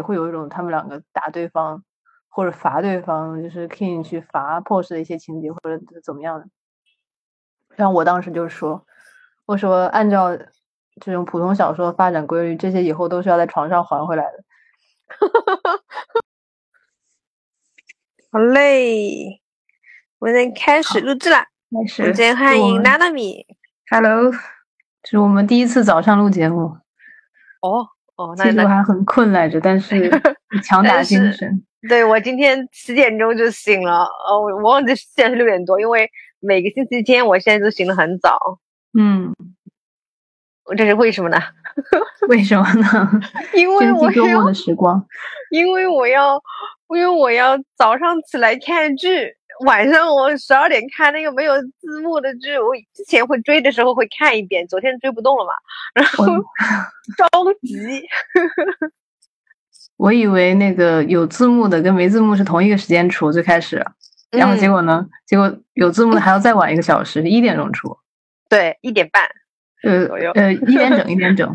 也会有一种他们两个打对方或者罚对方，就是 King 去罚 Pose 的一些情节或者怎么样的。然后我当时就说，我说按照这种普通小说发展规律，这些以后都是要在床上还回来的。好嘞，我们开始录制了。开始，首先欢迎娜娜米，Hello，这是我们第一次早上录节目。哦哦，其实我还很困来着，但是 强打精神。对我今天七点钟就醒了，呃，我忘记现在是六点多，因为每个星期天我现在都醒得很早。嗯，这是为什么呢？为什么呢？因为我周末的时光，因为我要。因为我要早上起来看剧，晚上我十二点看那个没有字幕的剧。我之前会追的时候会看一遍，昨天追不动了嘛，然后 着急。我以为那个有字幕的跟没字幕是同一个时间出，最开始，然后结果呢？结果有字幕的还要再晚一个小时，一点钟出。对，一点半。呃呃，一点整，一点整。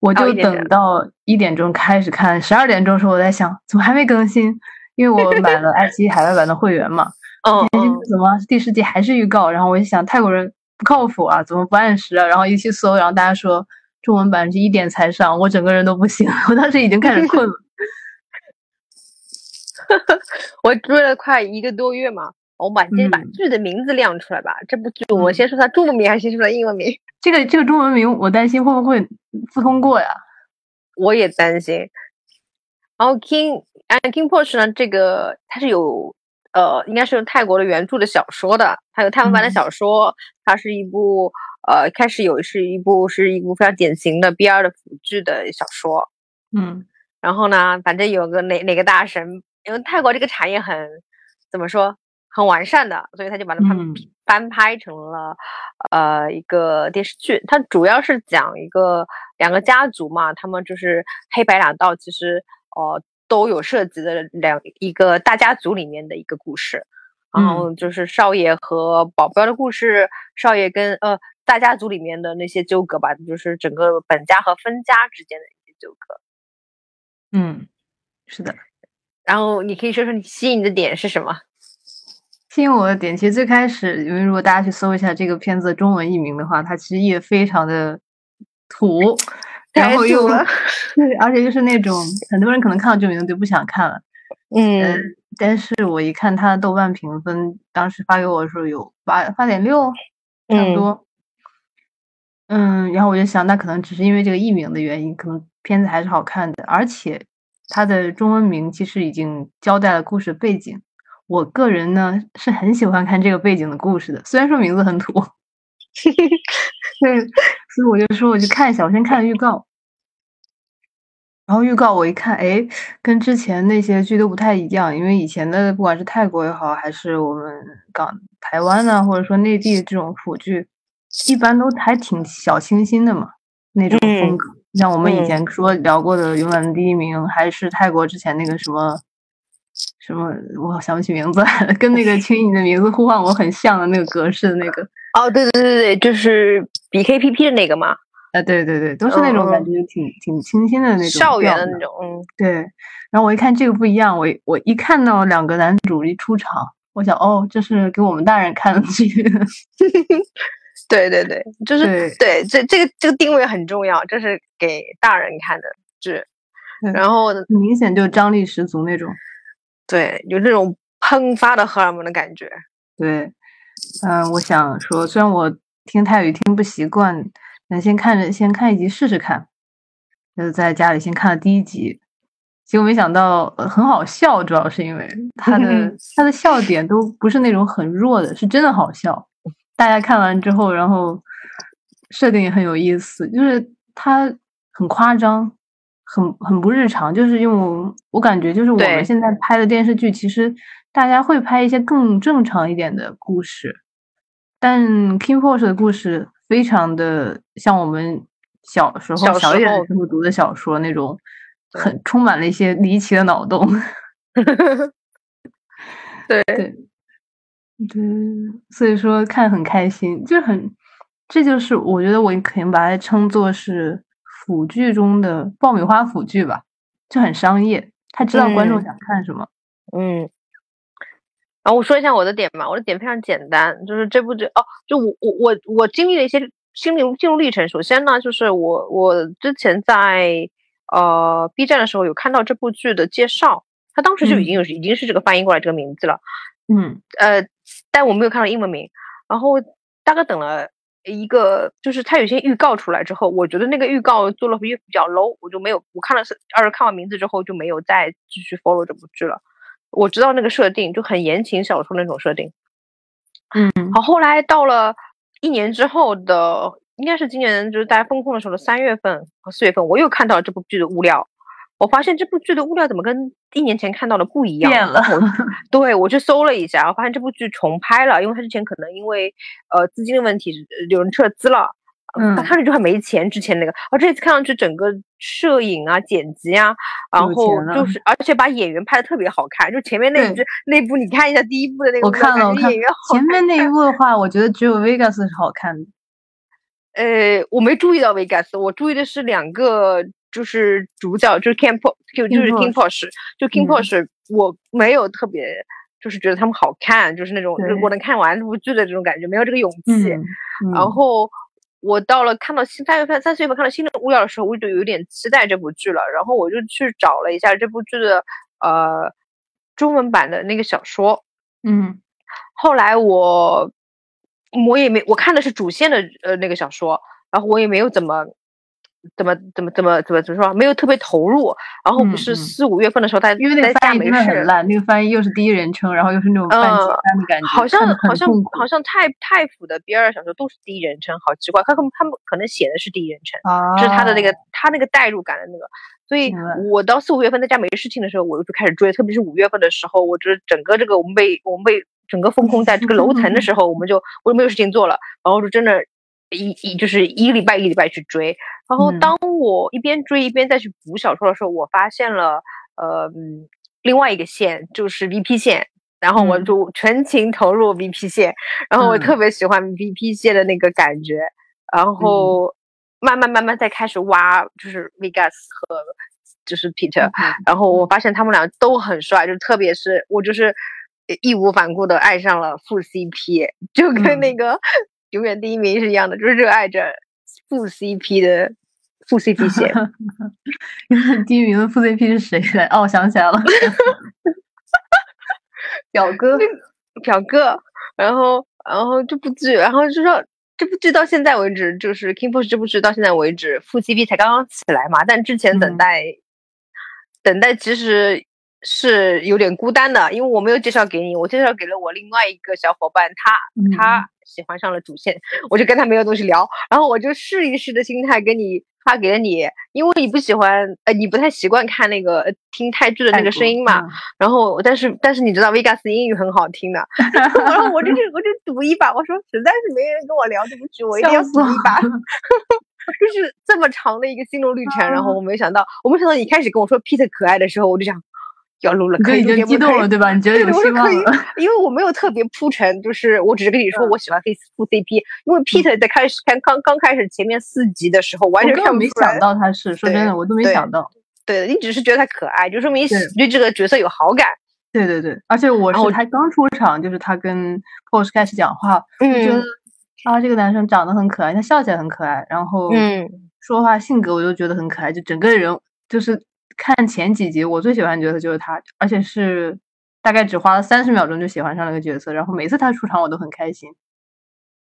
我就等到一点钟开始看，十二点钟时候我在想，怎么还没更新？因为我买了爱奇艺海外版的会员嘛。嗯。怎么第十集还是预告？然后我就想泰国人不靠谱啊，怎么不按时啊？然后一去搜，然后大家说中文版是一点才上，我整个人都不行，我当时已经开始困了。我追了快一个多月嘛，我把先把剧的名字亮出来吧。这部剧我先说它中文名还是先说它英文名？这个这个中文名我担心会不会不通过呀？我也担心。然后 King and King Porsche 呢，这个它是有呃，应该是泰国的原著的小说的，还有泰文版的小说。它是一部呃，开始有是一部是一部非常典型的 BL 的腐剧的小说。嗯。然后呢，反正有个哪哪个大神，因为泰国这个产业很怎么说很完善的，所以他就把它翻翻拍成了呃一个电视剧。它主要是讲一个两个家族嘛，他们就是黑白两道，其实。哦，都有涉及的两一个大家族里面的一个故事，然后就是少爷和保镖的故事，少爷跟呃大家族里面的那些纠葛吧，就是整个本家和分家之间的一些纠葛。嗯，是的。然后你可以说说你吸引的点是什么？吸引我的点，其实最开始，因为如果大家去搜一下这个片子中文译名的话，它其实也非常的土。然后又 对，而且就是那种很多人可能看到这个名字就不想看了，嗯，但是我一看他的豆瓣评分，当时发给我的时候有八八点六，差不多，嗯，然后我就想，那可能只是因为这个译名的原因，可能片子还是好看的，而且它的中文名其实已经交代了故事背景，我个人呢是很喜欢看这个背景的故事的，虽然说名字很土。对，所以我就说，我去看一下。我先看了预告，然后预告我一看，哎，跟之前那些剧都不太一样。因为以前的不管是泰国也好，还是我们港台湾呢，或者说内地这种腐剧，一般都还挺小清新的嘛，那种风格。像我们以前说聊过的《勇敢的第一名》，还是泰国之前那个什么什么，我想不起名字，跟那个《请你的名字呼唤我》很像的那个格式的那个。哦，对对对对对，就是 B K P P 的那个嘛。啊，对对对，都是那种感觉挺挺清新的那种校园的那种。嗯，对。然后我一看这个不一样，我我一看到两个男主一出场，我想哦，这是给我们大人看的剧。对对对，就是对这这个这个定位很重要，这是给大人看的剧。然后明显就张力十足那种。对，有那种喷发的荷尔蒙的感觉。对。嗯，我想说，虽然我听泰语听不习惯，那先看着先看一集试试看。就是在家里先看了第一集，结果没想到很好笑，主要是因为 他的 他的笑点都不是那种很弱的，是真的好笑。大家看完之后，然后设定也很有意思，就是他很夸张，很很不日常，就是用我感觉就是我们现在拍的电视剧其实。大家会拍一些更正常一点的故事，但 King Porsche 的故事非常的像我们小时候小一点的时候读的小说那种，很充满了一些离奇的脑洞。对对对，所以说看很开心，就很这就是我觉得我可能把它称作是腐剧中的爆米花腐剧吧，就很商业，他知道观众想看什么。嗯。然后我说一下我的点吧，我的点非常简单，就是这部剧哦，就我我我我经历了一些心理进入历程。首先呢，就是我我之前在呃 B 站的时候有看到这部剧的介绍，它当时就已经有已经是这个翻译过来这个名字了，嗯呃，但我没有看到英文名。然后大概等了一个，就是它有些预告出来之后，我觉得那个预告做了比比较 low，我就没有我看了是二看完名字之后就没有再继续 follow 这部剧了。我知道那个设定就很言情小说那种设定，嗯，好，后来到了一年之后的，应该是今年就是大家封控的时候的三月份和四月份，我又看到了这部剧的物料，我发现这部剧的物料怎么跟一年前看到的不一样？变了。对我去搜了一下，我发现这部剧重拍了，因为它之前可能因为呃资金的问题，有人撤资了。嗯，他看着就还没钱，之前那个，而这次看上去整个摄影啊、剪辑啊，然后就是，而且把演员拍的特别好看，就前面那部那部，你看一下第一部的那个，我看了，我看演员前面那一部的话，我觉得只有 Vegas 是好看的。呃，我没注意到 Vegas，我注意的是两个，就是主角，就是 King Po，就就是 King Porsche，就 King Porsche，我没有特别，就是觉得他们好看，就是那种我能看完这部剧的这种感觉，没有这个勇气，然后。我到了看到新三月份、三四月份看到新的物料的时候，我就有点期待这部剧了。然后我就去找了一下这部剧的呃中文版的那个小说。嗯，后来我我也没我看的是主线的呃那个小说，然后我也没有怎么。怎么怎么怎么怎么怎么说？没有特别投入，然后不是四五月份的时候，他因为那个翻译真的很烂，那个翻译又是第一人称，然后又是那种半截的感觉，好像好像好像太太府的 B 二小说都是第一人称，好奇怪，他他们他们可能写的是第一人称，就是他的那个他那个代入感的那个，所以我到四五月份在家没事情的时候，我就开始追，特别是五月份的时候，我这整个这个我们被我们被整个封控在这个楼层的时候，我们就我就没有事情做了，然后就真的。一一就是一个礼拜一个礼拜去追，然后当我一边追一边再去补小说的时候，我发现了呃另外一个线就是 VP 线，然后我就全情投入 VP 线，然后我特别喜欢 VP 线的那个感觉，然后慢慢慢慢再开始挖就是 Vegas 和就是 Peter，然后我发现他们俩都很帅，就特别是我就是义无反顾的爱上了副 CP，就跟那个。永远第一名是一样的，就是热爱着副 CP 的副 CP 线。永远第一名的副 CP 是谁来？哦，我想起来了，表哥，表哥。然后，然后这部剧，然后就说这部剧到现在为止，就是《King Force》这部剧到现在为止，副 CP 才刚刚起来嘛。但之前等待，等待其实。是有点孤单的，因为我没有介绍给你，我介绍给了我另外一个小伙伴，他他喜欢上了主线，我就跟他没有东西聊，然后我就试一试的心态跟你发给了你，因为你不喜欢，呃，你不太习惯看那个听泰剧的那个声音嘛，然后但是但是你知道 Vegas 英语很好听的，然后我就我就赌一把，我说实在是没人跟我聊这部剧，我一定要赌一把，就是这么长的一个心路历程，然后我没想到，我没想到你开始跟我说 Peter 可爱的时候，我就想。要录了，可以已经激动了，对吧？你觉得有希望了？因为我没有特别铺陈，就是我只是跟你说我喜欢黑副 CP，因为 Peter 在开始看刚刚开始前面四集的时候，完全看没想到他是说真的，我都没想到。对，你只是觉得他可爱，就说明对这个角色有好感。对对对，而且我是他刚出场，就是他跟 Posh 开始讲话，我觉得啊，这个男生长得很可爱，他笑起来很可爱，然后嗯，说话性格我就觉得很可爱，就整个人就是。看前几集，我最喜欢的角色就是他，而且是大概只花了三十秒钟就喜欢上了个角色，然后每次他出场我都很开心，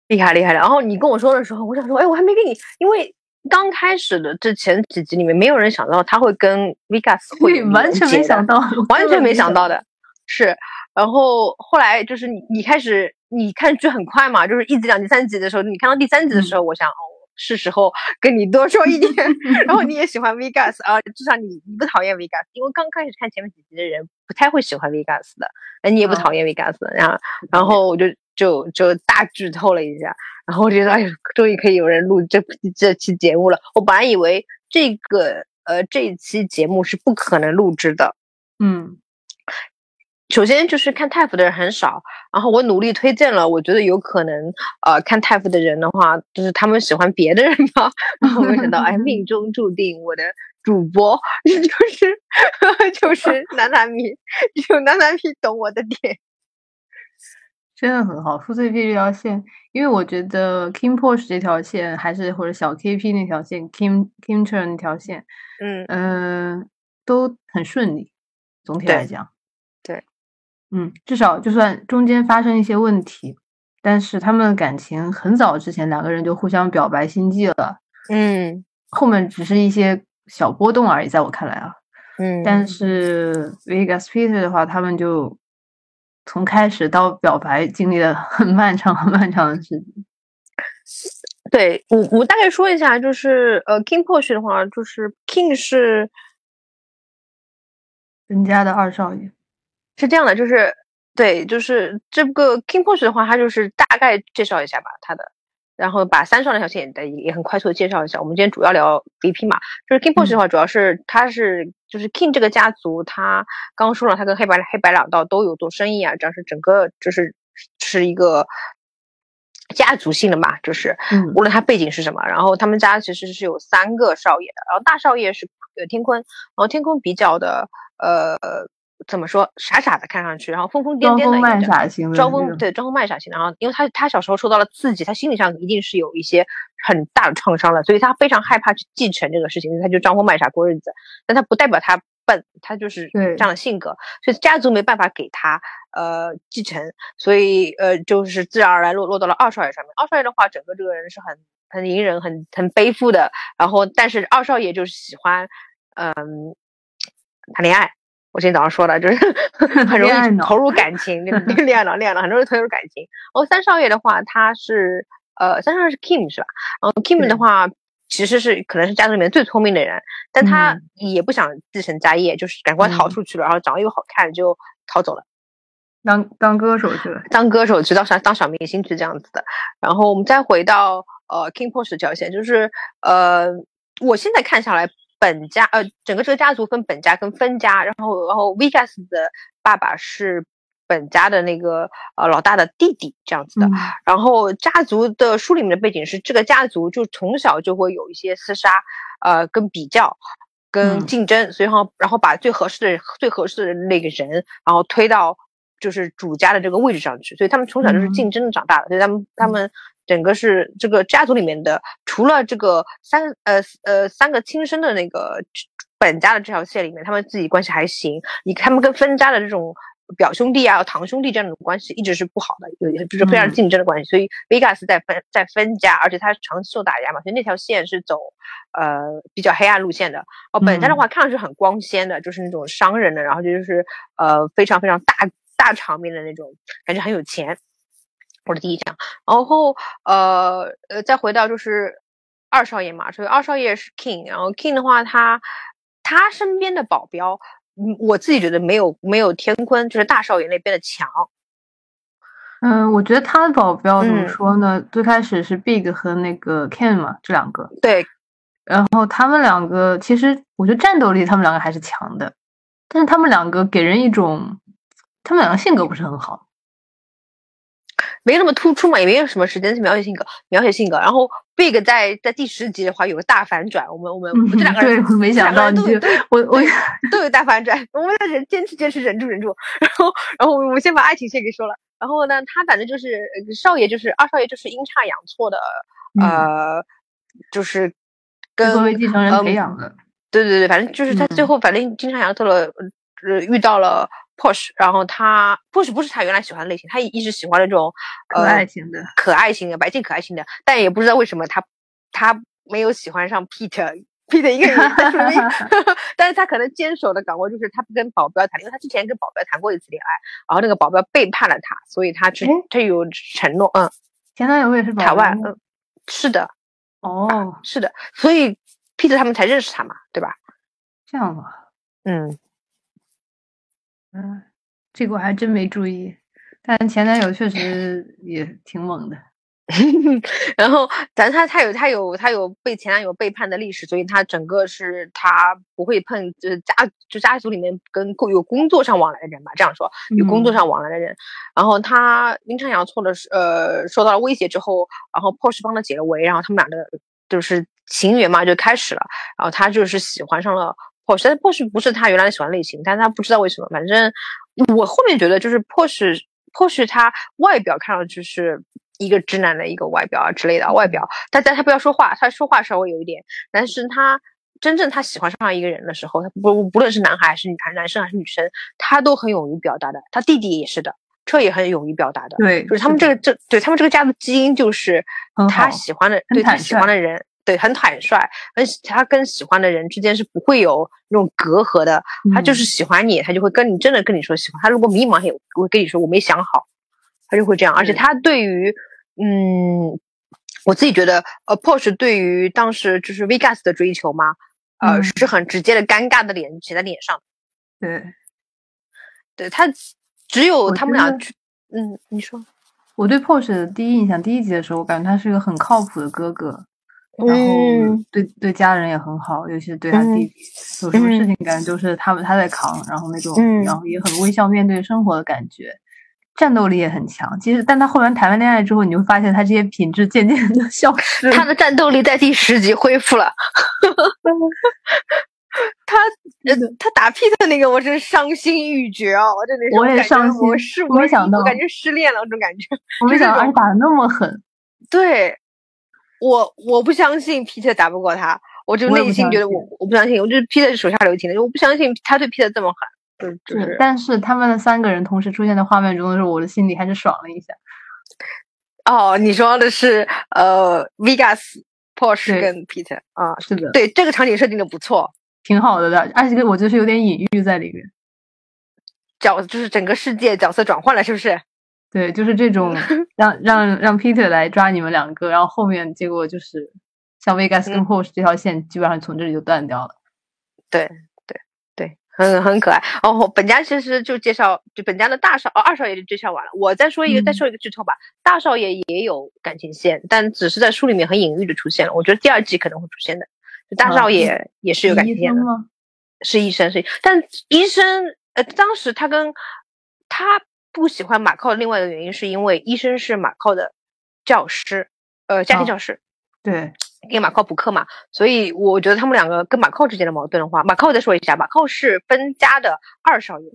厉害厉害然后你跟我说的时候，我想说，哎，我还没跟你，因为刚开始的这前几集里面，没有人想到他会跟 Vegas 会完全没想到，完全没想到的是。然后后来就是你你开始你看剧很快嘛，就是一集两集三集的时候，你看到第三集的时候，我想。是时候跟你多说一点，然后你也喜欢 Vegas 啊，至少你你不讨厌 Vegas，因为刚开始看前面几集的人不太会喜欢 Vegas 的，哎，你也不讨厌 Vegas，然后然后我就就就大剧透了一下，然后我觉得哎呦，终于可以有人录这这期节目了。我本来以为这个呃这一期节目是不可能录制的，嗯，首先就是看 TAFE 的人很少，然后我努力推荐了，我觉得有可能，呃，看 TAFE 的人的话，就是他们喜欢别的人吧。然后没想到，哎，命 中注定我的主播 就是 就是男男米，只有男男米懂我的点。真的很好，付费 P 这条线，因为我觉得 King Porsche 这条线还是或者小 KP 那条线，Kim Kim Chen 那条线，嗯嗯，都很顺利。总体来讲，对，嗯，至少就算中间发生一些问题，但是他们的感情很早之前两个人就互相表白心迹了，嗯，后面只是一些小波动而已，在我看来啊，嗯，但是 Vegas Peter 的话，他们就。从开始到表白，经历了很漫长、很漫长的时间。对我，我大概说一下，就是呃，King Porsche 的话，就是 King 是人家的二少爷，是这样的，就是对，就是这个 King Porsche 的话，他就是大概介绍一下吧，他的。然后把三少那条线也也很快速的介绍一下。我们今天主要聊 BP 嘛，就是 King Porsche 的话，主要是他是就是 King 这个家族，他刚刚说了，他跟黑白黑白两道都有做生意啊，这样是整个就是是一个家族性的嘛，就是无论他背景是什么，然后他们家其实是有三个少爷的，然后大少爷是呃天坤，然后天坤比较的呃。怎么说？傻傻的看上去，然后疯疯癫癫的，装疯卖傻型的，装疯对装疯卖傻型的。然后，因为他他小时候受到了刺激，他心理上一定是有一些很大的创伤的，所以他非常害怕去继承这个事情，他就装疯卖傻过日子。但他不代表他笨，他就是这样的性格，所以家族没办法给他呃继承，所以呃就是自然而然落落到了二少爷上面。二少爷的话，整个这个人是很很隐忍、很很背负的。然后，但是二少爷就是喜欢嗯谈恋爱。我今天早上说的，就是 很容易投入感情，恋爱脑，恋爱脑，很容易投入感情。然后三少爷的话，他是呃，三少爷是 Kim 是吧？然后 Kim 的话，其实是可能是家族里面最聪明的人，但他也不想继承家业，就是赶快逃出去了，然后长得又好看，就逃走了，当当歌手去了，当歌手去，当小当小明星去这样子的。然后我们再回到呃 King Porsche 这条线，就是呃，我现在看下来。本家呃，整个这个家族分本家跟分家，然后然后 Vegas 的爸爸是本家的那个呃老大的弟弟这样子的，然后家族的书里面的背景是这个家族就从小就会有一些厮杀，呃跟比较跟竞争，所以然后然后把最合适的最合适的那个人，然后推到就是主家的这个位置上去，所以他们从小就是竞争长大的，所以他们他们。整个是这个家族里面的，除了这个三呃呃三个亲生的那个本家的这条线里面，他们自己关系还行。你他们跟分家的这种表兄弟啊、堂兄弟这样的关系一直是不好的，有就是非常竞争的关系。所以 Vegas 在分在分家，而且他长期受打压嘛，所以那条线是走呃比较黑暗路线的。哦，本家的话看上去很光鲜的，就是那种商人的，然后就是呃非常非常大大场面的那种感觉，很有钱。我的第一讲，然后呃呃，再回到就是二少爷嘛，所以二少爷是 king，然后 king 的话，他他身边的保镖，嗯，我自己觉得没有没有天坤就是大少爷那边的强。嗯，我觉得他的保镖怎么说呢？最开始是 big 和那个 ken 嘛，这两个。对。然后他们两个其实我觉得战斗力他们两个还是强的，但是他们两个给人一种，他们两个性格不是很好。没那么突出嘛，也没有什么时间去描写性格，描写性格。然后 Big 在在第十集的话有个大反转，我们我们我们这两个人没想到，对我我都有大反转，我们在忍坚持坚持忍住忍住。然后然后我先把爱情线给说了。然后呢，他反正就是少爷，就是二少爷，就是阴差阳错的，呃，就是跟作为继承人培养的。对对对，反正就是他最后反正阴差阳错了，呃，遇到了。Porsche，然后他 Porsche 不是他原来喜欢的类型，他一直喜欢那种可爱型的、可爱型的、白净可爱型的，但也不知道为什么他他没有喜欢上 Pete Pete 一个人，但是他可能坚守的岗位就是他不跟保镖谈，因为他之前跟保镖谈过一次恋爱，然后那个保镖背叛了他，所以他只他有承诺，嗯，前男友也是台湾，嗯，是的，哦，是的，所以 Pete 他们才认识他嘛，对吧？这样啊，嗯。嗯，这个我还真没注意，但前男友确实也挺猛的。然后，咱他他有他有他有被前男友背叛的历史，所以他整个是他不会碰，就是家就家族里面跟有工作上往来的人吧，这样说有工作上往来的人。然后他阴差阳错的是，呃，受到了威胁之后，然后 Porsche 帮他解了围，然后他们俩的就是情缘嘛就开始了。然后他就是喜欢上了 Porsche，但是 Porsche 不是他原来喜欢类型，但是他不知道为什么，反正我后面觉得就是 Porsche Porsche 他外表看上去是。一个直男的一个外表啊之类的外表，但但他不要说话，他说话稍微有一点，但是他真正他喜欢上一个人的时候，他不不论是男孩还是女孩，男生还是女生，他都很勇于表达的。他弟弟也是的，车也很勇于表达的。对，就是他们这个这对他们这个家的基因就是他喜欢的，对他喜欢的人，对很坦率，很他跟喜欢的人之间是不会有那种隔阂的。他就是喜欢你，他就会跟你真的跟你说喜欢。他如果迷茫，也会跟你说我没想好。他就会这样，而且他对于，嗯，我自己觉得，呃，Porsche 对于当时就是 Vegas 的追求嘛，呃，是很直接的，尴尬的脸写在脸上。对，对他只有他们俩，嗯，你说，我对 Porsche 的第一印象，第一集的时候，我感觉他是一个很靠谱的哥哥，然后对对家人也很好，尤其是对他弟弟，有什么事情感觉就是他们他在扛，然后那种，然后也很微笑面对生活的感觉。战斗力也很强，其实，但他后来谈完恋爱之后，你会发现他这些品质渐渐的 消失。他的战斗力在第十集恢复了。他，他打 Peter 那个，我是伤心欲绝啊！我真的是，我也伤心。我是没想到，我感觉失恋了，这种感觉。我没想到，而且打的那么狠。对，我我不相信 Peter 打不过他，我就内心觉得我我不相信，我就是 Peter 是手下留情的，我不相信他对 Peter 这么狠。是，但是他们的三个人同时出现在画面中的时候，我的心里还是爽了一下。哦，你说的是呃，Vegas、Porsche 跟 Peter 啊，是的，对，这个场景设定的不错，挺好的的，而且我就是有点隐喻在里面，角就是整个世界角色转换了，是不是？对，就是这种 让让让 Peter 来抓你们两个，然后后面结果就是像 Vegas 跟 Porsche 这条线基本上从这里就断掉了。对对对。很很可爱哦。本家其实就介绍，就本家的大少哦二少爷就介绍完了。我再说一个，再说一个剧透吧。大少爷也有感情线，但只是在书里面很隐喻的出现了。我觉得第二季可能会出现的。大少爷也是有感情线的，是医生是，但医生呃，当时他跟他不喜欢马靠的另外一个原因，是因为医生是马靠的教师，呃，家庭教师。对。给马靠补课嘛，所以我觉得他们两个跟马靠之间的矛盾的话，马靠再说一下，马靠是分家的二少爷，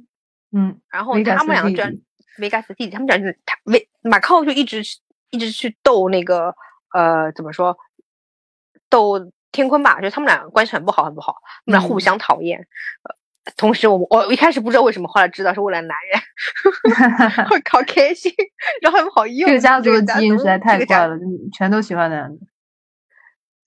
嗯，然后他们两个专维加斯弟弟，他们俩就是他维马靠就一直一直去斗那个呃怎么说斗天坤吧，就他们俩关系很不好很不好，他们俩互相讨厌。呃，同时我我一开始不知道为什么，后来知道是为了男人，会 好开心，然后他们好用。这个家族的基因实在太怪了，全都喜欢男的。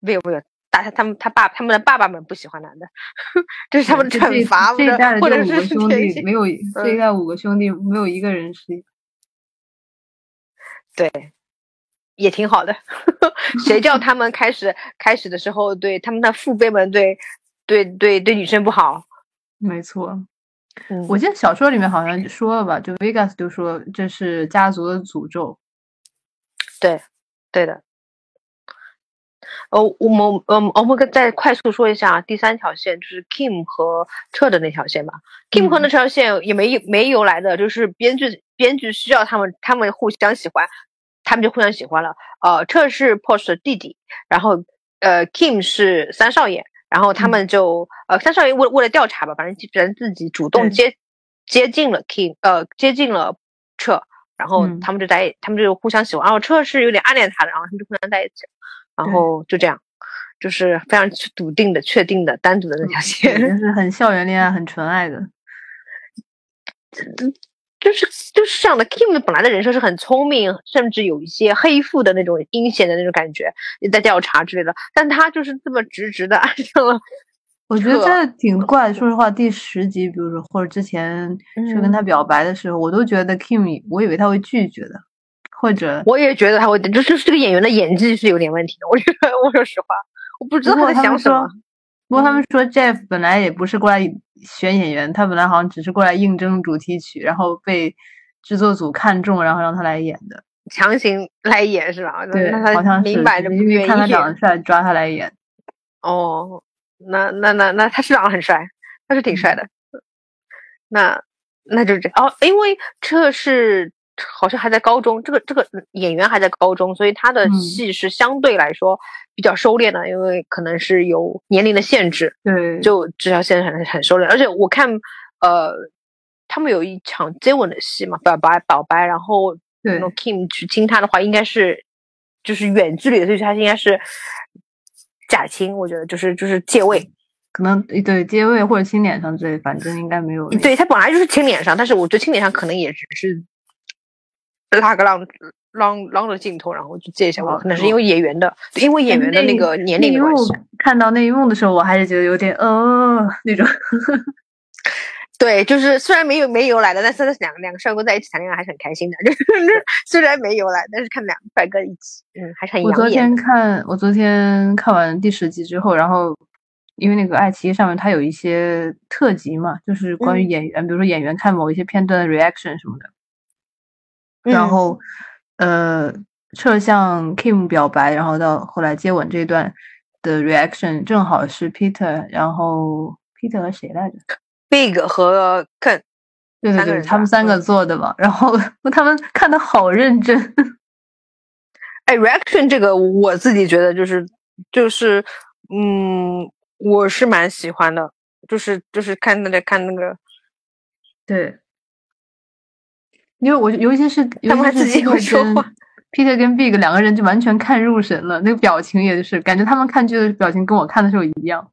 没有没有，大他他们他爸他们的爸爸们不喜欢男的，这是他们的惩罚。这一代的五个兄弟没有，这一代五个兄弟没有一个人是。对，也挺好的。谁叫他们开始开始的时候对他们的父辈们对对对对女生不好？没错，我记得小说里面好像说了吧，就 Vegas 就说这是家族的诅咒。对，对的。哦，我们嗯，我们再快速说一下第三条线，就是 Kim 和彻的那条线吧。Kim 和那条线也没没由来的，就是编剧编剧需要他们，他们互相喜欢，他们就互相喜欢了。呃，彻是 Porsche 的弟弟，然后呃，Kim 是三少爷，然后他们就呃，三少爷为为了调查吧，反正基本上自己主动接接近了 King，呃，接近了彻，然后他们就在他们就互相喜欢，然后彻是有点暗恋他的，然后他们就互相在一起。然后就这样，就是非常笃定的、确定的、单独的那条线，就是很校园恋爱、很纯爱的。就是就是这样的。Kim 本来的人设是很聪明，甚至有一些黑腹的那种阴险的那种感觉，也在调查之类的。但他就是这么直直的爱 上了。我觉得这挺怪。说实话，第十集，比如说或者之前去跟他表白的时候，我都觉得 Kim，我以为他会拒绝的。或者我也觉得他会，就是这个演员的演技是有点问题的。我觉得，我说实话，我不知道他在想什么。不过他们说，Jeff 本来也不是过来选演员，他本来好像只是过来应征主题曲，然后被制作组看中，然后让他来演的。强行来演是吧？对，那好像是明摆着不愿意看他长得帅，抓他来演。哦，那那那那他是长得很帅，他是挺帅的。那那就是这哦，因为这是好像还在高中，这个这个演员还在高中，所以他的戏是相对来说比较收敛的，因为可能是有年龄的限制。对，就至少现在很很收敛，而且我看呃。他们有一场接吻的戏嘛，表白表白，然后对 Kim 去亲他的话，应该是就是远距离的，所以他应该是假亲，我觉得就是就是借位，可能对借位或者亲脸上之类，反正应该没有。对他本来就是亲脸上，但是我觉得亲脸上可能也只是拉个浪浪浪的镜头，然后去借一下我可能是因为演员的，因为演员的那个年龄关系。看到那一幕的时候，我还是觉得有点呃那种。对，就是虽然没有没由来的，但是两两个帅哥在一起谈恋爱还是很开心的。就是虽然没由来，但是看两个帅哥一起，嗯，还是很我昨天看，我昨天看完第十集之后，然后因为那个爱奇艺上面它有一些特辑嘛，就是关于演员，比如说演员看某一些片段的 reaction 什么的。然后，呃，撤向 Kim 表白，然后到后来接吻这段的 reaction，正好是 Peter，然后 Peter 和谁来着？Big 和 Ken，对对对，他们三个做的嘛，然后 他们看的好认真。哎，reaction 这个我自己觉得就是就是，嗯，我是蛮喜欢的，就是就是看那个看那个，对，因为我尤其是他们自己会说话，Peter 跟 Big 两个人就完全看入神了，那个表情也是感觉他们看剧的表情跟我看的时候一样。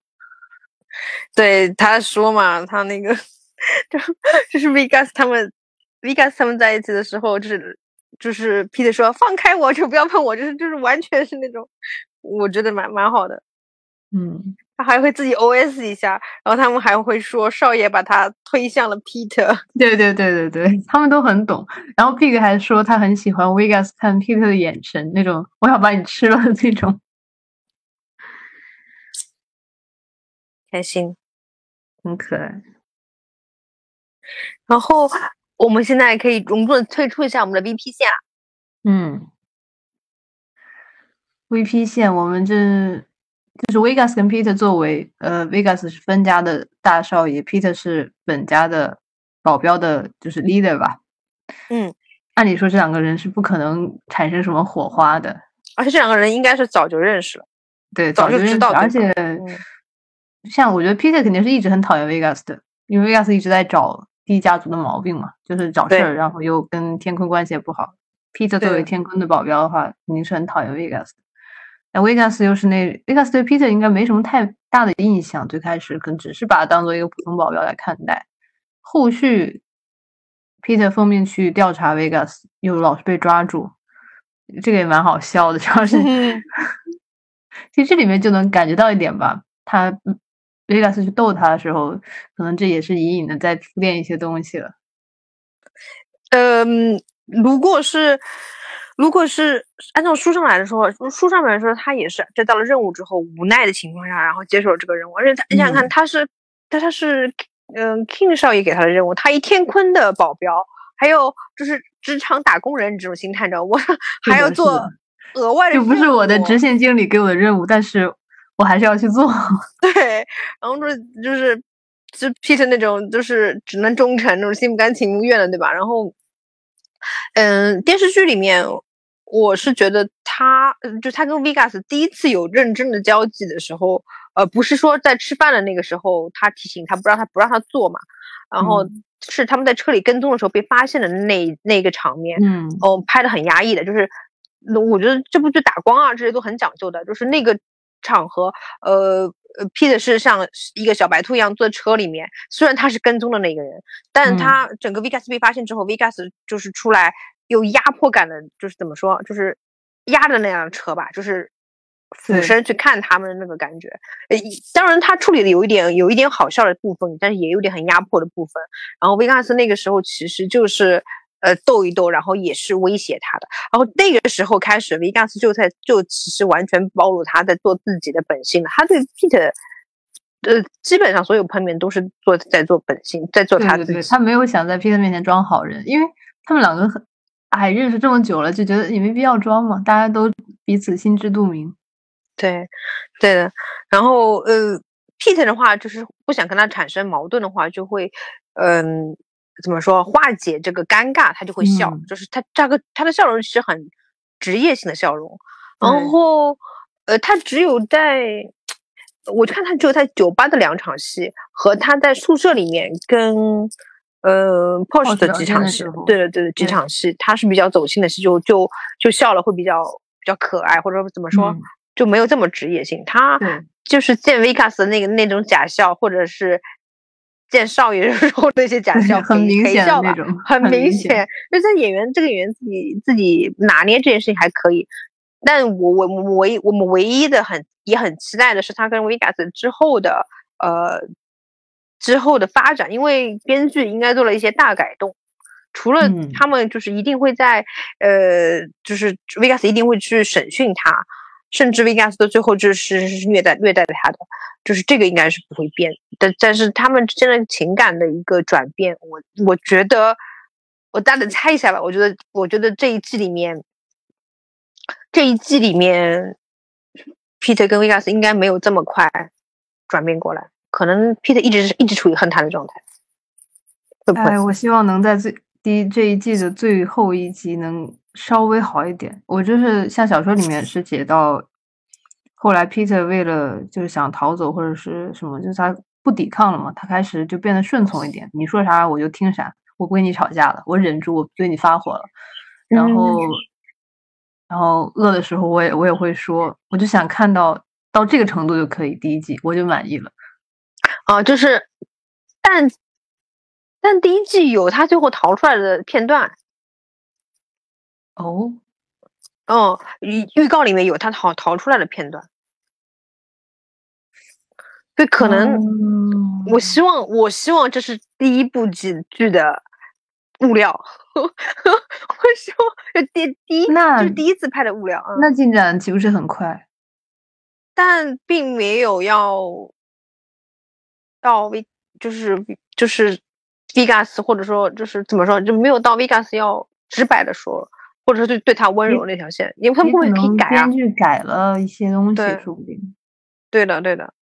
对他说嘛，他那个就就是 Vegas 他们 Vegas 他们在一起的时候，就是就是 Peter 说放开我，就不要碰我，就是就是完全是那种，我觉得蛮蛮好的。嗯，他还会自己 OS 一下，然后他们还会说少爷把他推向了 Peter。对对对对对，他们都很懂。然后 Pig 还说他很喜欢 Vegas 看 Peter 的眼神，那种我要把你吃了的那种。开心，很可爱。然后我们现在可以隆重的推出一下我们的 VP 线了。嗯，VP 线，我们这就是 Vegas 跟 Peter 作为呃，Vegas 是分家的大少爷，Peter 是本家的保镖的，就是 leader 吧。嗯，按理说这两个人是不可能产生什么火花的，而且这两个人应该是早就认识了，对，早就知道，而且。像我觉得 Peter 肯定是一直很讨厌 Vegas 的，因为 Vegas 一直在找第一家族的毛病嘛，就是找事儿，然后又跟天坤关系也不好。Peter 作为天坤的保镖的话，肯定是很讨厌 Vegas 的。那 Vegas 又是那 Vegas 对 Peter 应该没什么太大的印象，最开始可能只是把他当做一个普通保镖来看待。后续 Peter 奉命去调查 Vegas，又老是被抓住，这个也蛮好笑的，主要是 其实这里面就能感觉到一点吧，他。维加斯去逗他的时候，可能这也是隐隐的在铺垫一些东西了。嗯，如果是如果是按照书上来说，书上面说他也是在到了任务之后，无奈的情况下，然后接受了这个任务。而且他，你想想看，他是他他是嗯，King 少爷给他的任务，他一天坤的保镖，还有就是职场打工人这种心态，你知道我还要做额外的，就不是我的直线经理给我的任务，但是。我还是要去做，对，然后说就是，就 Peter 那种，就是只能忠诚，那种心不甘情不愿的，对吧？然后，嗯，电视剧里面，我是觉得他，就他跟 Vegas 第一次有认真的交际的时候，呃，不是说在吃饭的那个时候，他提醒他不让他不让他做嘛，然后是他们在车里跟踪的时候被发现的那那个场面，嗯，哦，拍的很压抑的，就是我觉得这部剧打光啊这些都很讲究的，就是那个。场合，呃呃，Peter 是像一个小白兔一样坐在车里面，虽然他是跟踪的那个人，但他整个 Vegas 被发现之后，Vegas 就是出来有压迫感的，就是怎么说，就是压着那辆车吧，就是俯身去看他们的那个感觉。呃，当然他处理的有一点有一点好笑的部分，但是也有点很压迫的部分。然后 Vegas 那个时候其实就是。呃，斗一斗，然后也是威胁他的。然后那个时候开始，维加斯就在就其实完全暴露他在做自己的本性了。他对 Peter，呃，基本上所有碰面都是做在做本性，在做他自己。他没有想在 Peter 面前装好人，因为他们两个很哎，认识这么久了，就觉得也没必要装嘛，大家都彼此心知肚明。对，对的。然后呃，Pete 的话就是不想跟他产生矛盾的话，就会嗯，怎么说化解这个尴尬，他就会笑，就是他这个他的笑容是很职业性的笑容。然后呃，他只有在，我看他只有在酒吧的两场戏和他在宿舍里面跟。呃，Porsche 的几场戏，对对对，几场戏，他是比较走心的戏，就就就笑了，会比较比较可爱，或者怎么说，就没有这么职业性。他就是见 Vikas 的那个那种假笑，或者是见少爷的时候那些假笑，很明显那种，很明显。就在演员这个演员自己自己拿捏这件事情还可以，但我我我唯我们唯一的很也很期待的是他跟 Vikas 之后的呃。之后的发展，因为编剧应该做了一些大改动，除了他们就是一定会在呃，就是 Vegas 一定会去审讯他，甚至 Vegas 的最后就是虐待虐待他的，就是这个应该是不会变。但但是他们之间的情感的一个转变，我我觉得我大胆猜一下吧，我觉得我觉得这一季里面，这一季里面，Peter 跟 Vegas 应该没有这么快转变过来。可能 Peter 一直是一直处于恨他的状态。哎，我希望能在最第这一季的最后一集能稍微好一点。我就是像小说里面是写到，后来 Peter 为了就是想逃走或者是什么，就是他不抵抗了嘛，他开始就变得顺从一点。你说啥我就听啥，我不跟你吵架了，我忍住，我对你发火了。然后，然后饿的时候我也我也会说，我就想看到到这个程度就可以，第一季我就满意了。啊，就是，但但第一季有他最后逃出来的片段，哦，哦，预预告里面有他逃逃出来的片段，对，可能，我希望我希望这是第一部剧剧的物料，我希望就第第一那就第一次拍的物料，那进展岂不是很快？但并没有要。到 V 就是就是 Vegas，或者说就是怎么说，就没有到 Vegas 要直白的说，或者说对对他温柔那条线，因为他们会可以改啊。编剧改了一些东西，说不定。对的，对的。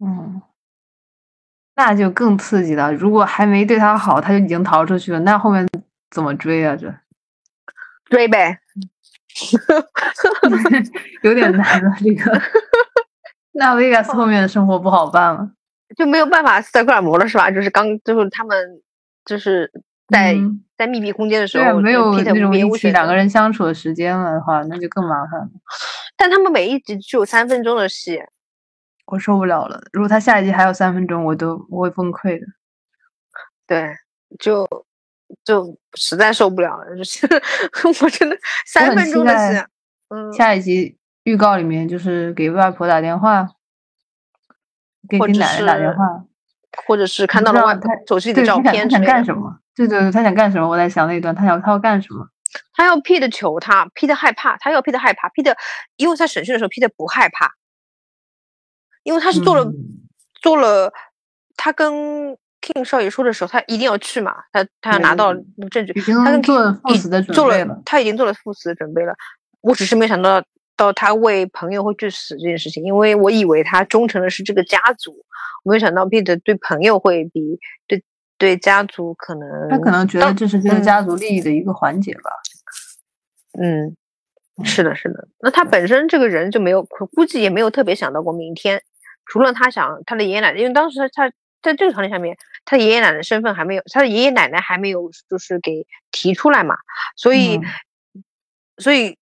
嗯，那就更刺激了。如果还没对他好，他就已经逃出去了，那后面怎么追啊？这追呗，有点难了。这个，那 Vegas 后面的生活不好办了。就没有办法塞克尔摩了是吧？就是刚就是他们就是在在密闭空间的时候，没有那种一起两个人相处的时间了的话，那就更麻烦了。但他们每一集只有三分钟的戏，我受不了了。如果他下一集还有三分钟，我都我会崩溃的。对，就就实在受不了了，就是 我真的三分钟的戏。嗯，下一集预告里面就是给外婆打电话。给给奶奶打电话，或者是看到了外婆手机里的照片，他想干什么？对对对，他想干什么？我在想那一段，他想他要干什么？他要 P 的求他，P 的害怕，他要 P 的害怕，P 的，因为在审讯的时候，P 的不害怕，因为他是做了做了，他跟 King 少爷说的时候，他一定要去嘛，他他要拿到证据，他跟做了赴死的准备了，他已经做了赴死的准备了，我只是没想到。到他为朋友会去死这件事情，因为我以为他忠诚的是这个家族，我没想到 Peter 对朋友会比对对家族可能他可能觉得这是这个家族利益的一个环节吧。嗯，是的，是的。那他本身这个人就没有，估计也没有特别想到过明天，除了他想他的爷爷奶奶，因为当时他他在这个场景下面，他的爷爷奶奶身份还没有，他的爷爷奶奶还没有就是给提出来嘛，所以所以。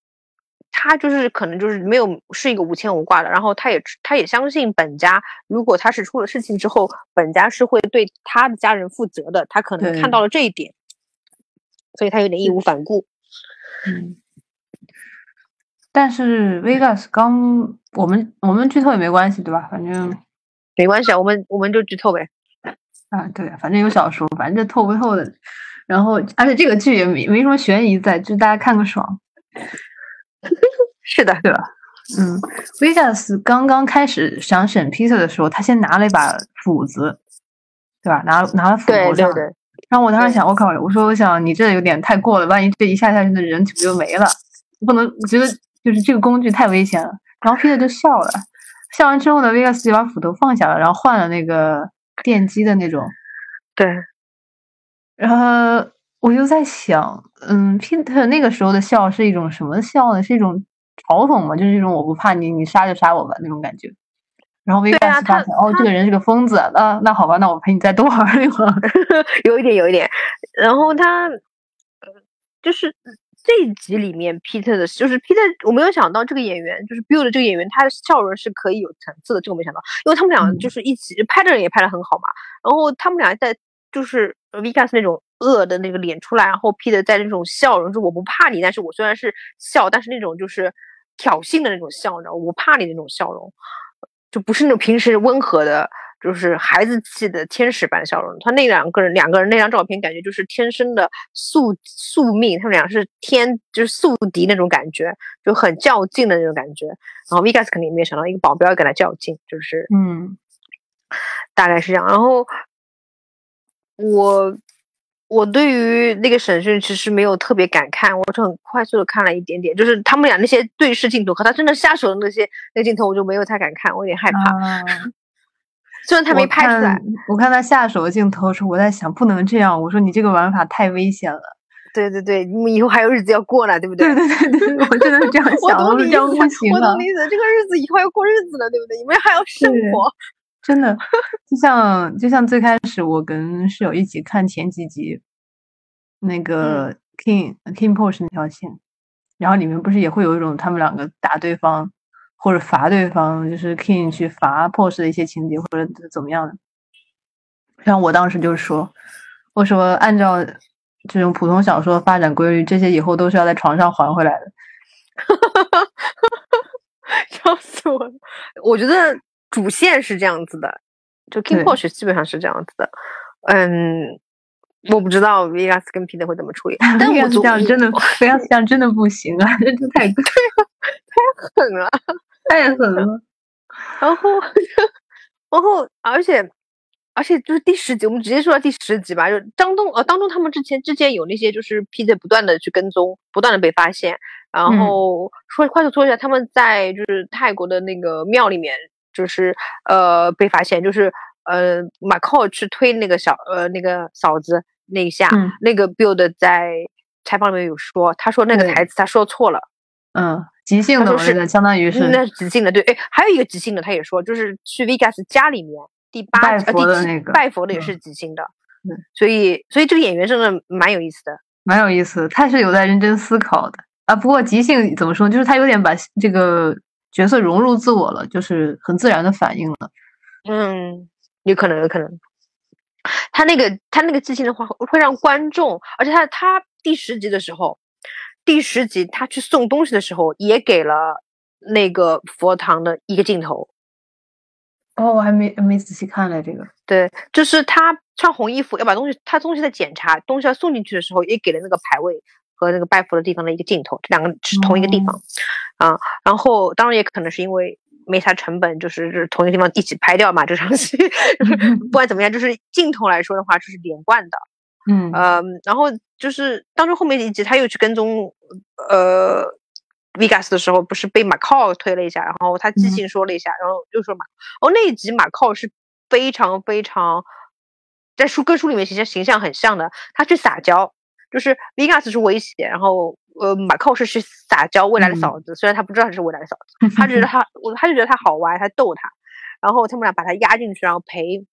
他就是可能就是没有是一个无牵无挂的，然后他也他也相信本家，如果他是出了事情之后，本家是会对他的家人负责的。他可能看到了这一点，所以他有点义无反顾。嗯，但是 Vegas 刚我们我们剧透也没关系对吧？反正没关系啊，我们我们就剧透呗。啊，对，反正有小说，反正透不透的。然后而且这个剧也没没什么悬疑在，就大家看个爽。是的，对吧？嗯，Vegas 刚刚开始想审 Peter 的时候，他先拿了一把斧子，对吧？拿拿了斧头上，然后我当时想，我靠，我说我想你这有点太过了，万一这一下下去的人岂不就没了？不能，我觉得就是这个工具太危险了。然后 Peter 就笑了，笑完之后呢，Vegas 就把斧头放下了，然后换了那个电击的那种。对。然后我就在想，嗯，Peter 那个时候的笑是一种什么笑呢？是一种嘲讽吗？就是一种我不怕你，你杀就杀我吧那种感觉。然后 Vegas 发现，哦，这个人是个疯子。那那好吧，那我陪你再多玩一会儿。有一点，有一点。然后他，就是。这一集里面，Peter 的，就是 Peter，我没有想到这个演员，就是 Bill 的这个演员，他的笑容是可以有层次的，这个没想到，因为他们俩就是一起拍的人也拍的很好嘛。然后他们俩在就是 Vegas 那种恶的那个脸出来，然后 Peter 在那种笑容，就我不怕你，但是我虽然是笑，但是那种就是挑衅的那种笑，你知道，我怕你那种笑容，就不是那种平时温和的。就是孩子气的天使般笑容，他那两个人两个人那张照片，感觉就是天生的宿宿命，他们俩是天就是宿敌那种感觉，就很较劲的那种感觉。然后 Vegas 肯定没有想到一个保镖要跟他较劲，就是嗯，大概是这样。然后我我对于那个审讯其实没有特别敢看，我就很快速的看了一点点，就是他们俩那些对视镜头和他真的下手的那些那镜头，我就没有太敢看，我有点害怕。虽然他没拍出来，我看他下手的镜头时候，我在想不能这样。我说你这个玩法太危险了。对对对，你们以后还有日子要过呢，对不对？对对对对，我真的是这样 想。我懂你意思，我懂你意思。这个日子以后要过日子了，对不对？你们还要生活。真的，就像就像最开始我跟室友一起看前几集，那个 King King Porsche 那条线，然后里面不是也会有一种他们两个打对方。或者罚对方，就是 King 去罚 Pose 的一些情节，或者怎么样的。像我当时就说，我说按照这种普通小说发展规律，这些以后都是要在床上还回来的。笑死我了！我觉得主线是这样子的，就 King Pose 基本上是这样子的。嗯，我不知道 Vegas 跟 Peter 会怎么处理。但我这样真的，Vegas 这样真的不行啊！这太 对了太狠了。太狠了，然后，然后，而且，而且就是第十集，我们直接说到第十集吧。就张东，呃，当中他们之前之前有那些就是 Peter 不断的去跟踪，不断的被发现。然后说快速说一下，他们在就是泰国的那个庙里面，就是呃被发现，就是呃马寇去推那个小呃那个嫂子那一下，那个 Build 在采访里面有说，他说那个台词他说错了，嗯。即兴的，是相当于是那即兴的，对，哎，还有一个即兴的，他也说，就是去 Vegas 家里面第八拜佛的那个拜佛的也是即兴的，嗯，所以所以这个演员真的蛮有意思的，蛮有意思，他是有在认真思考的啊。不过即兴怎么说，就是他有点把这个角色融入自我了，就是很自然的反应了。嗯，有可能，有可能，他那个他那个即兴的话会让观众，而且他他第十集的时候。第十集，他去送东西的时候，也给了那个佛堂的一个镜头。哦，我还没没仔细看嘞这个。对，就是他穿红衣服要把东西，他东西在检查，东西要送进去的时候，也给了那个牌位和那个拜佛的地方的一个镜头，这两个是同一个地方啊。然后，当然也可能是因为没啥成本，就是就是同一个地方一起拍掉嘛，这场戏。不管怎么样，就是镜头来说的话，就是连贯的。嗯呃，然后就是当中后面一集，他又去跟踪呃 Vegas 的时候，不是被马靠推了一下，然后他即兴说了一下，然后又说马哦那一集马靠是非常非常在书跟书里面形象形象很像的，他去撒娇，就是 Vegas 是威胁，然后呃马靠是去撒娇未来的嫂子，虽然他不知道他是未来的嫂子，他觉得他 我他就觉得他好玩，他逗他，然后他们俩把他压进去，然后陪。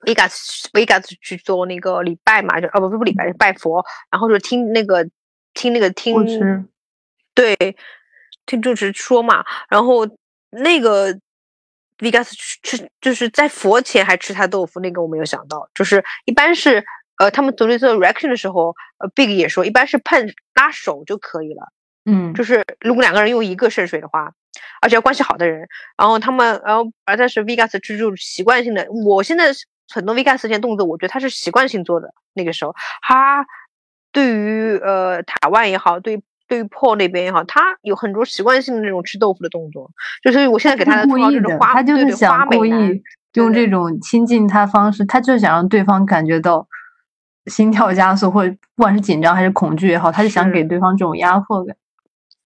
Vegas Vegas 去做那个礼拜嘛，就哦不不不礼拜拜佛，然后就听那个听那个听，对，听主持说嘛，然后那个 Vegas 吃就是在佛前还吃他豆腐，那个我没有想到，就是一般是呃他们组织做 reaction 的时候，呃 Big 也说一般是碰拉手就可以了，嗯，就是如果两个人用一个圣水的话，而且要关系好的人，然后他们然后而但是 Vegas 就就习惯性的，我现在。很多 Vegas 这些动作，我觉得他是习惯性做的。那个时候，他对于呃塔万也好，对对于 Paul 那边也好，他有很多习惯性的那种吃豆腐的动作。就是我现在给他的故意的，他就是想故意用这种亲近他方式，他就是想让对方感觉到心跳加速，或者不管是紧张还是恐惧也好，他就想给对方这种压迫感。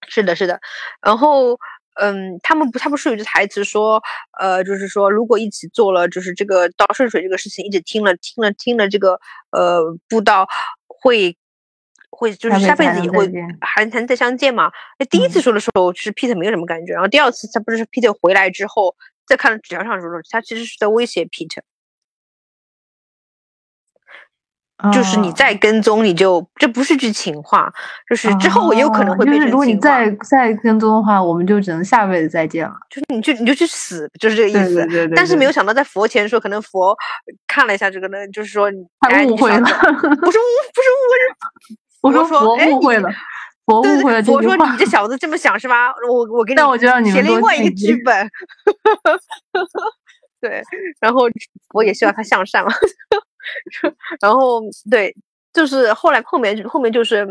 是的，是的。然后，嗯，他们不，他不是有句台词说，呃，就是说，如果一起做了，就是这个倒顺水这个事情，一直听了听了听了这个，呃，步道会会就是下辈子也会还能再相见嘛？那第一次说的时候，是 Peter 没有什么感觉，然后第二次他不是 Peter 回来之后，再看纸条上说的，他其实是在威胁 Peter。就是你再跟踪，你就这不是句情话，就是之后也有可能会变成如果你再再跟踪的话，我们就只能下辈子再见了。就是你就你就去死，就是这个意思。对对对。但是没有想到在佛前说，可能佛看了一下这个呢，就是说他 误会了，不是误不是误会，我说佛误会了，我误会了。我说你这小子这么想是吧？我我给你，但我就让你写另外一个剧本。对，然后我也希望他向善嘛。然后对，就是后来后面后面就是，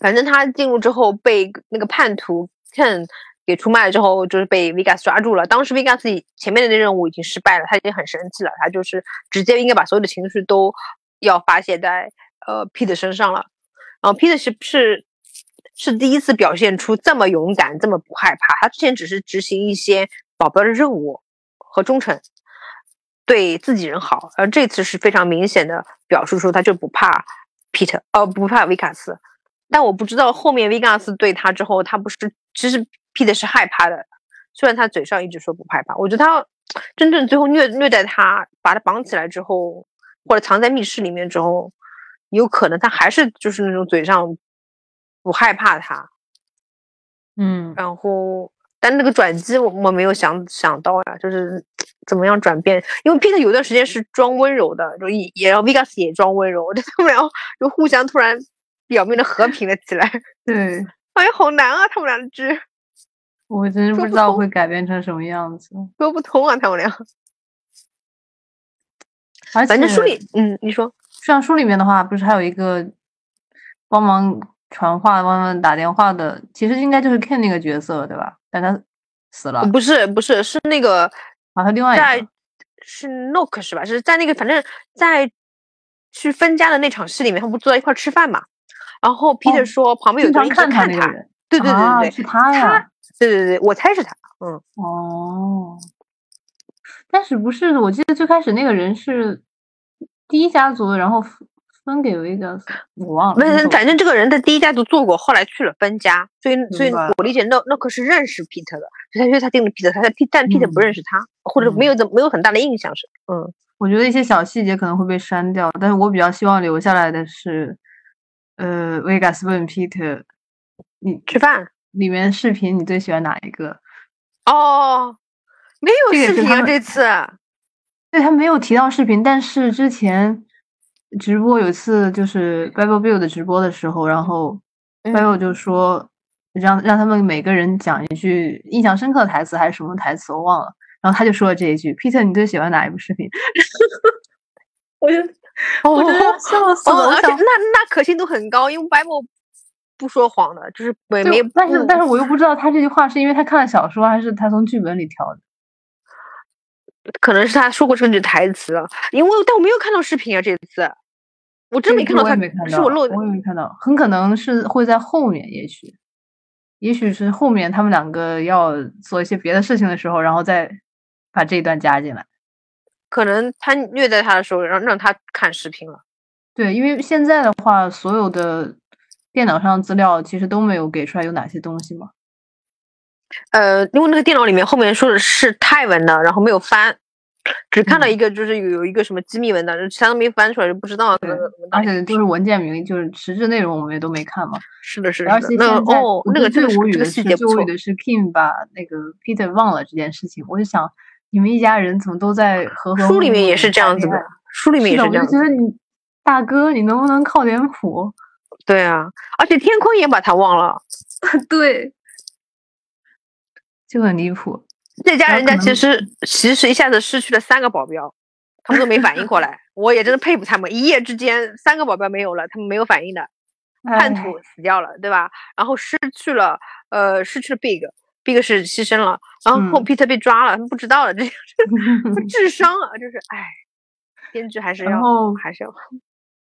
反正他进入之后被那个叛徒 Ken 给出卖了之后，就是被 Vegas 抓住了。当时 Vegas 前面的那任务已经失败了，他已经很生气了，他就是直接应该把所有的情绪都要发泄在呃 Peter 身上了。然后 Peter 是是是第一次表现出这么勇敢，这么不害怕。他之前只是执行一些保镖的任务和忠诚。对自己人好，而这次是非常明显的表述出他就不怕 Peter，哦，不怕维卡斯。但我不知道后面维卡斯对他之后，他不是其实 Peter 是害怕的，虽然他嘴上一直说不害怕。我觉得他真正最后虐虐待他，把他绑起来之后，或者藏在密室里面之后，有可能他还是就是那种嘴上不害怕他，嗯，然后。但那个转机我我没有想想到呀，就是怎么样转变？因为 Peter 有段时间是装温柔的，就也也让 Vegas 也装温柔，他们俩就互相突然表面的和平了起来。对，哎呀，好难啊，他们俩的剧，我真是不知道会改变成什么样子，说不通啊，他们俩。而且，反正书里，嗯，你说，像书里面的话，不是还有一个帮忙传话、慢慢打电话的，其实应该就是 Ken 那个角色，对吧？但他死了，不是不是是那个啊，他另外在是 Nook 是吧？是在那个反正在去分家的那场戏里面，他们不坐在一块吃饭嘛？然后 Peter 说旁边有个人看他，对对对对对，是他呀，对对对，我猜是他，嗯哦，但是不是？我记得最开始那个人是第一家族，然后。分给维加斯，我忘了。那反正这个人在第一家族做过，后来去了分家，所以所以我理解那那可是认识 Peter 的，所以他他定了 Peter，他但 Peter 不认识他，或者没有怎没有很大的印象是。嗯，我觉得一些小细节可能会被删掉，但是我比较希望留下来的是，呃，维加斯问 Peter，你吃饭里面视频你最喜欢哪一个？哦，没有视频啊这次，对他没有提到视频，但是之前。直播有一次就是 Bible Bill 的直播的时候，然后 Bible 就说让让他们每个人讲一句印象深刻的台词还是什么台词我忘了，然后他就说了这一句：“Peter，你最喜欢哪一部视频？” 我就我觉得笑死了。而且那那可信度很高，因为 Bible 不说谎的，就是没没。但是但是我又不知道他这句话是因为他看了小说还是他从剧本里挑的。可能是他说过这句台词，因为但我没有看到视频啊，这次。我真没看到他，是我漏，我也没看到，很可能是会在后面，也许，也许是后面他们两个要做一些别的事情的时候，然后再把这一段加进来。可能他虐待他的时候，让让他看视频了。对，因为现在的话，所有的电脑上资料其实都没有给出来有哪些东西嘛。呃，因为那个电脑里面后面说的是泰文的，然后没有翻。只看到一个，就是有有一个什么机密文档，其他都没翻出来，就不知道。而且都是文件名，就是实质内容我们也都没看嘛。是的，是的。而且现在哦，那个最无语的是最无语的是 Kim 把那个 Peter 忘了这件事情。我就想，你们一家人怎么都在和和书里面也是这样子的，书里面也是这样。我就觉得你大哥，你能不能靠点谱？对啊，而且天坤也把他忘了。对，就很离谱。这家人家其实其实一下子失去了三个保镖，他们都没反应过来。我也真的佩服他们，一夜之间三个保镖没有了，他们没有反应的。叛徒死掉了，对吧？然后失去了呃失去了 Big，Big 是牺牲了，然后 Peter 被抓了，他们不知道了，这 智商啊，就是哎，编剧还是要还是要。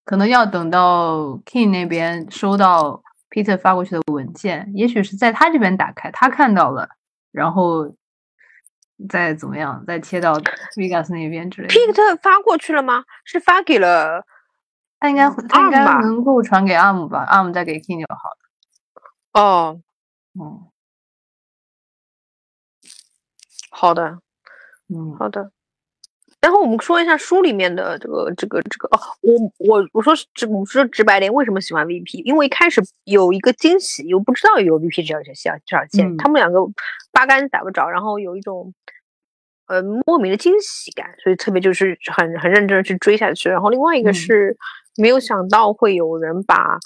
可能要等到 King 那边收到 Peter 发过去的文件，也许是在他这边打开，他看到了，然后再怎么样，再切到 Vegas 那边之类的。Peter 发过去了吗？是发给了他应该他应该能够传给 Arm 吧，Arm 再给 King 就好了。哦，嗯，好的，嗯，好的。然后我们说一下书里面的这个这个这个哦，我我我说直我说直白点，为什么喜欢 VP？因为一开始有一个惊喜，又不知道有 VP 这条线这条线，他们两个八竿子打不着，然后有一种呃莫名的惊喜感，所以特别就是很很认真的去追下去。然后另外一个是没有想到会有人把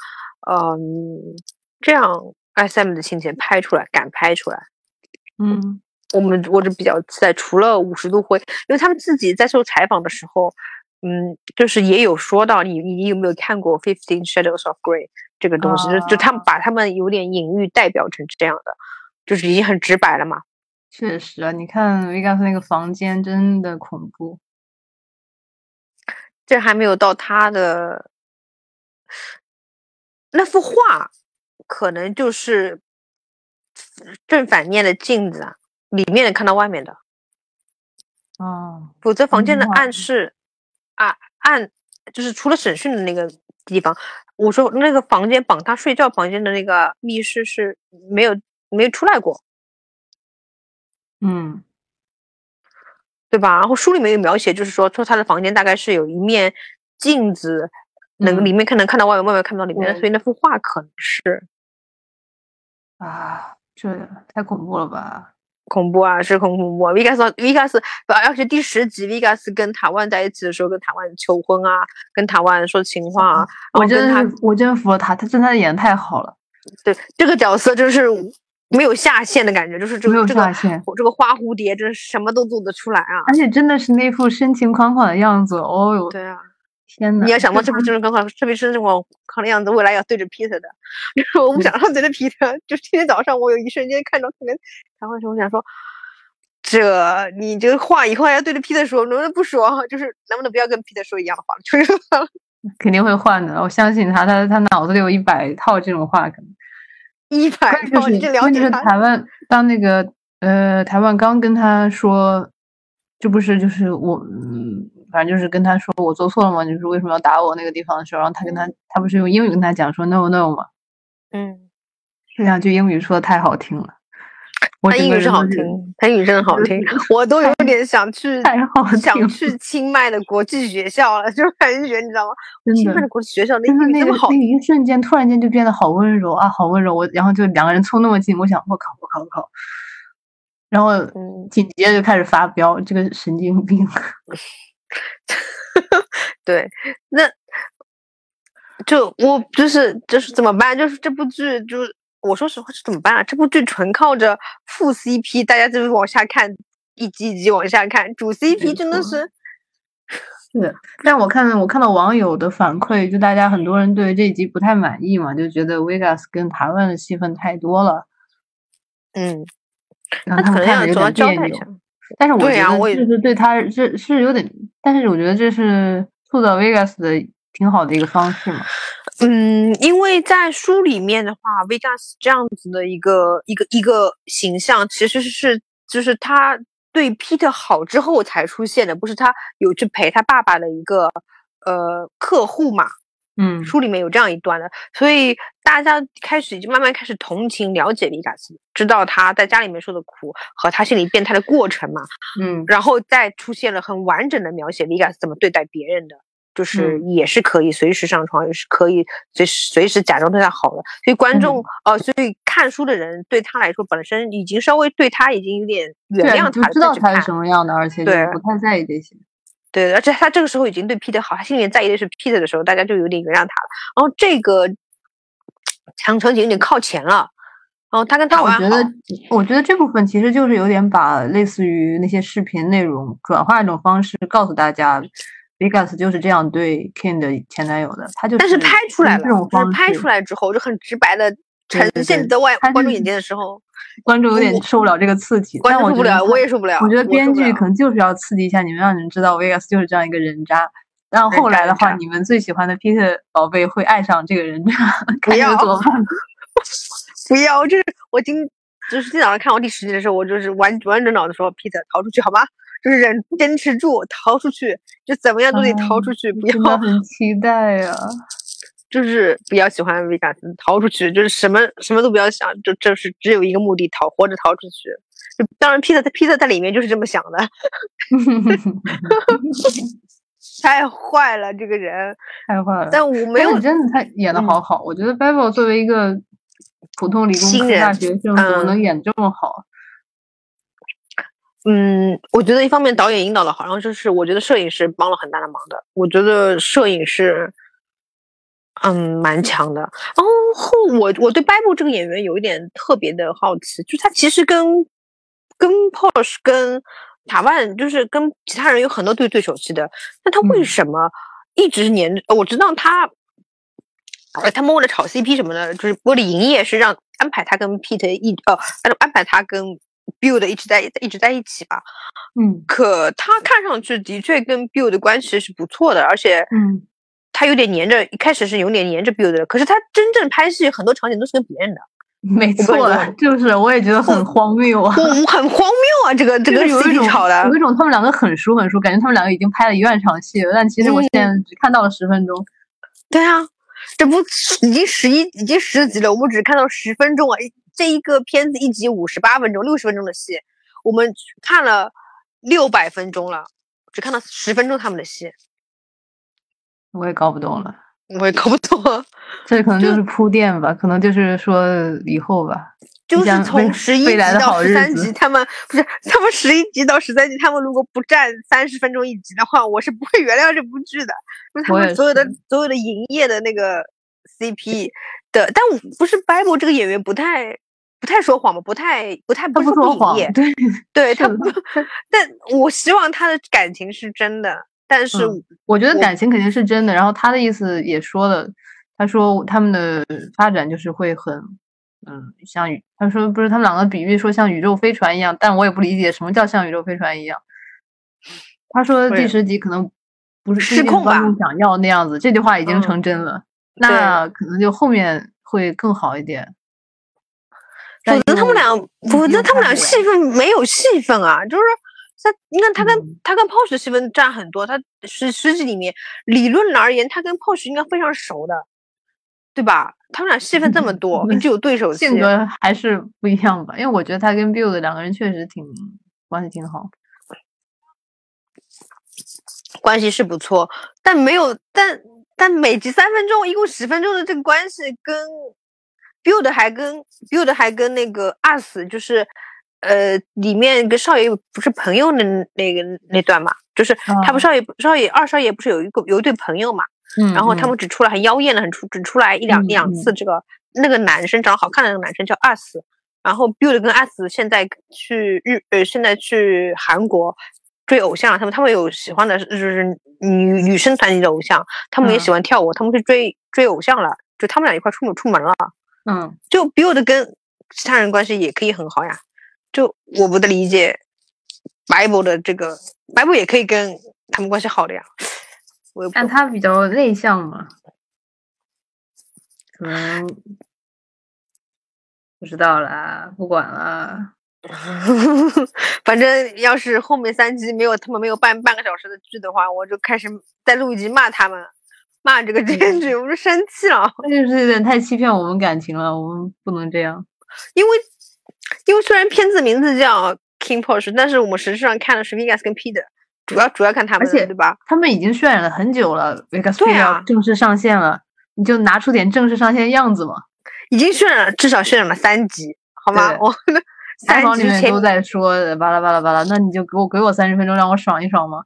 嗯这样 SM 的情节拍出来，敢拍出来，嗯。我们我就比较期待，除了五十度灰，因为他们自己在受采访的时候，嗯，就是也有说到，你你有没有看过《Fifteen Shadows of Grey》这个东西？就就他们把他们有点隐喻代表成这样的，就是已经很直白了嘛。确实啊，你看 Vegas 那个房间真的恐怖。这还没有到他的那幅画，可能就是正反面的镜子啊。里面能看到外面的，哦，否则房间的暗示啊暗就是除了审讯的那个地方，我说那个房间绑他睡觉房间的那个密室是没有没有出来过，嗯，对吧？然后书里面有描写，就是说说他的房间大概是有一面镜子，能里面看能看到外面，外面看不到里面，所以那幅画可能是。啊，这太恐怖了吧。恐怖啊，是恐怖。Vegas，Vegas，而且第十集，Vegas 跟塔万在一起的时候，跟塔万求婚啊，跟塔万说情话啊。我真的，我真服了他，他真的演的太好了。对这个角色，就是没有下限的感觉，就是这个这个这个花蝴蝶，真是什么都做得出来啊！而且真的是那副深情款款的样子，哦哟。对啊。天呐！你要想到这不就是刚好，特别是这种好的样子，未来要对着 Peter 的，就是我不想让对着 Peter。就今天早上，我有一瞬间看到可能谈话的时候，我想说，这你这个话以后还要对着 Peter 说，能不能不说？就是能不能不要跟 Peter 说一样的话？就是 肯定会换的，我相信他，他他脑子里有一百套这种话，可能一百套。你这了解他？台湾当那个呃，台湾刚跟他说，这不是就是我嗯。反正就是跟他说我做错了吗？就是为什么要打我那个地方的时候，然后他跟他他不是用英语跟他讲说 no no 吗？嗯，这两句英语说的太好听了。他英语是好听，他英语真的好听，我都有点想去想去清迈的国际学校了，就感觉你知道吗？清迈的国际学校那英语那么好，那一瞬间突然间就变得好温柔啊，好温柔。我然后就两个人凑那么近，我想我靠我靠我靠，然后紧接着就开始发飙，这个神经病。对，那就我就是就是怎么办？就是这部剧，就是我说实话是怎么办啊？这部剧纯靠着副 CP，大家就是往下看，一集一集往下看，主 CP 真的是是的。但我看我看到网友的反馈，就大家很多人对这一集不太满意嘛，就觉得 Vegas 跟台湾的戏份太多了。嗯，那可能要主要交代一下。但是我觉得就是对他是是有点，但是我觉得这是塑造 Vegas 的挺好的一个方式嘛。嗯，因为在书里面的话，Vegas 这样子的一个一个一个形象，其实是就是他对 Peter 好之后才出现的，不是他有去陪他爸爸的一个呃客户嘛。嗯，书里面有这样一段的，所以大家开始就慢慢开始同情、了解李卡斯，知道他在家里面受的苦和他心理变态的过程嘛。嗯，然后再出现了很完整的描写，李卡斯怎么对待别人的，就是也是可以随时上床，也是可以随时随时假装对他好的。所以观众呃，所以看书的人对他来说，本身已经稍微对他已经有点原谅他，知道他是什么样的，而且对不太在意这些。对，而且他这个时候已经对 Peter 好，他心里面在意的是 Peter 的时候，大家就有点原谅他了。然后这个强场景有点靠前了。然后他跟他，我觉得，我觉得这部分其实就是有点把类似于那些视频内容转化一种方式，告诉大家，Vegas 就是这样对 Ken 的前男友的。他就但是拍出来了，这种方式拍出来之后就很直白的呈现在外观众眼前的时候。观众有点受不了这个刺激，观众受不了，我也受不了。我觉得编剧可能就是要刺激一下你们，让你们知道 Vegas 就是这样一个人渣。然后后来的话，你们最喜欢的 Peter 宝贝会爱上这个人渣，不要怎么办？不要，就是我今就是今早上看我第十集的时候，我就是完完整脑的说，Peter 逃出去好吗？就是忍坚持住，逃出去，就怎么样都得逃出去，不要。很期待呀，就是比较喜欢维加斯，逃出去，就是什么什么都不要想，就就是只有一个目的，逃，活着逃出去。就当然，Peter 在 Peter 在里面就是这么想的。太坏了，这个人 太坏了。但我没有真的，他演的好好。我觉得 Bible 作为一个普通理工科大学生，怎么能演这么好？嗯，我觉得一方面导演引导的好，然后就是我觉得摄影师帮了很大的忙的。我觉得摄影是，嗯，蛮强的。然后我我对 Bible 这个演员有一点特别的好奇，就他其实跟跟 Porsche 跟塔万就是跟其他人有很多对对手戏的，那他为什么一直黏着？我知道他，呃，他们为了炒 CP 什么的，就是为了营业，是让安排他跟 Pete 一呃，安排他跟。Build 一直在一直在一起吧，嗯，可他看上去的确跟 Build 的关系是不错的，而且，嗯，他有点黏着，一开始是有点黏着 Build 的，可是他真正拍戏很多场景都是跟别人的，没错，就是我也觉得很荒谬啊，很荒谬啊，这个这个有一种的，有一种他们两个很熟很熟，感觉他们两个已经拍了一万场戏了，但其实我现在只看到了十分钟，对啊，这不已经十一已经十集了，我们只看到十分钟啊。这一个片子一集五十八分钟，六十分钟的戏，我们看了六百分钟了，只看到十分钟他们的戏，我也搞不懂了，我也搞不懂，这可能就是铺垫吧，可能就是说以后吧，就是从十一集到十三集，他们不是他们十一集到十三集，他们如果不占三十分钟一集的话，我是不会原谅这部剧的，因为他们所有的所有的营业的那个 CP 的，但我不是 Bible 这个演员不太。不太说谎嘛，不太不太不说谎，对对，他不，但我希望他的感情是真的，但是我觉得感情肯定是真的。然后他的意思也说了，他说他们的发展就是会很，嗯，像宇，他说不是他们两个比喻说像宇宙飞船一样，但我也不理解什么叫像宇宙飞船一样。他说第十集可能不是失控吧，想要那样子，这句话已经成真了，那可能就后面会更好一点。否则他们俩，否则他们俩戏份没有戏份啊！就是他，你看他跟他跟 Porsche 的戏份占很多，他十十几里面理论而言，他跟 Porsche 应该非常熟的，对吧？他们俩戏份这么 多，就有对手戏，性格还是不一样吧？因为我觉得他跟 Build 两个人确实挺关系挺好，关系是不错，但没有，但但每集三分钟，一共十分钟的这个关系跟。build 还跟 build 还跟那个 us 就是呃里面跟少爷不是朋友的那个那段嘛，就是他们少爷少爷二少爷不是有一个有一对朋友嘛，嗯，然后他们只出来很妖艳的很出只出来一两一两次，这个那个男生长得好看的那个男生叫 us，然后 build 跟 us 现在去日呃现在去韩国追偶像，他们他们有喜欢的就是女女生团体的偶像，他们也喜欢跳舞，他们去追追偶像了，就他们俩一块出门出门了。嗯，就 build 跟其他人关系也可以很好呀。就我不的理解，Bible 的这个 Bible 也可以跟他们关系好的呀。但他比较内向嘛，可能不知道啦，不管了。反正要是后面三集没有他们没有半半个小时的剧的话，我就开始再录一集骂他们。骂这个编剧，我就生气了。那就是有点太欺骗我们感情了，我们不能这样。因为，因为虽然片子名字叫 King Porsche，但是我们实际上看的是 Vegas 跟 Peter，，主要主要看他们，而且对吧？他们已经渲染了很久了，Vegas P 要正式上线了，你就拿出点正式上线的样子嘛。已经渲染了，至少渲染了三集，好吗？我三集里面都在说巴拉巴拉巴拉，那你就给我给我三十分钟，让我爽一爽嘛。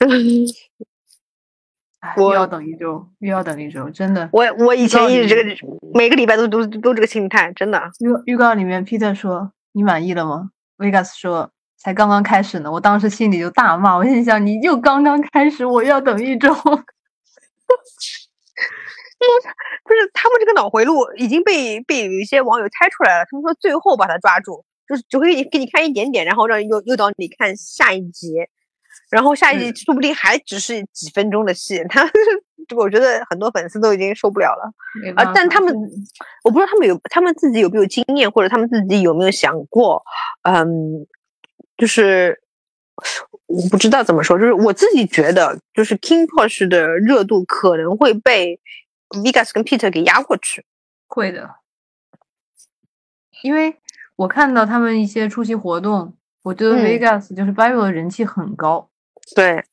又要等一周，又要等一周，真的。我我以前一直这个每个礼拜都都都这个心态，真的。预预告里面，Peter 说：“你满意了吗？”Vegas 说：“才刚刚开始呢。”我当时心里就大骂，我心想：“你就刚刚开始，我要等一周。”不是他们这个脑回路已经被被有一些网友猜出来了。他们说最后把他抓住，就是只会给你给你看一点点，然后让诱诱导你看下一集。然后下一季说不定还只是几分钟的戏，他这个我觉得很多粉丝都已经受不了了啊！但他们我不知道他们有他们自己有没有经验，或者他们自己有没有想过，嗯，就是我不知道怎么说，就是我自己觉得，就是 King Porsche 的热度可能会被 Vegas 跟 Peter 给压过去，会的，因为我看到他们一些出席活动，我觉得 Vegas 就是 Bible 的人气很高。对，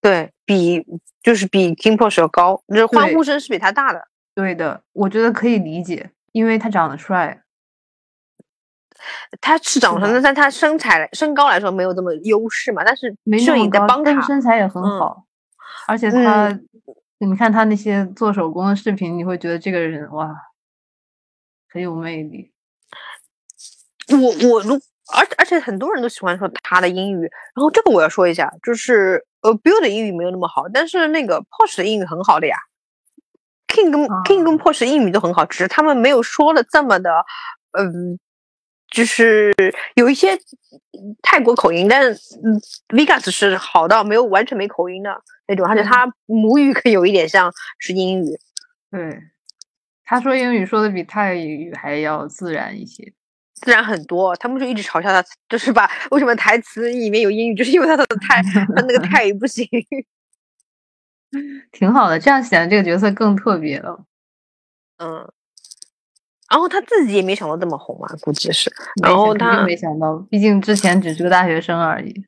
对比就是比 King Porsche 要高，就是欢呼声是比他大的。对的，我觉得可以理解，因为他长得帅。他是长得，但他身材身高来说没有这么优势嘛，但是摄影在帮他，身材也很好，而且他，你看他那些做手工的视频，你会觉得这个人哇，很有魅力。我我如。而而且很多人都喜欢说他的英语，然后这个我要说一下，就是呃，Bill 的英语没有那么好，但是那个 Porsche 的英语很好的呀，King 跟 King 跟 Porsche 英语都很好，只是他们没有说的这么的，嗯，就是有一些泰国口音，但是 Vegas 是好到没有完全没口音的那种，而且他母语可有一点像是英语，对，他说英语说的比泰语还要自然一些。自然很多，他们就一直嘲笑他，就是把为什么台词里面有英语，就是因为他的泰，他那个 泰语不行。挺好的，这样显得这个角色更特别了。嗯，然后他自己也没想到这么红嘛，估计是。然后他没想到，毕竟之前只是个大学生而已。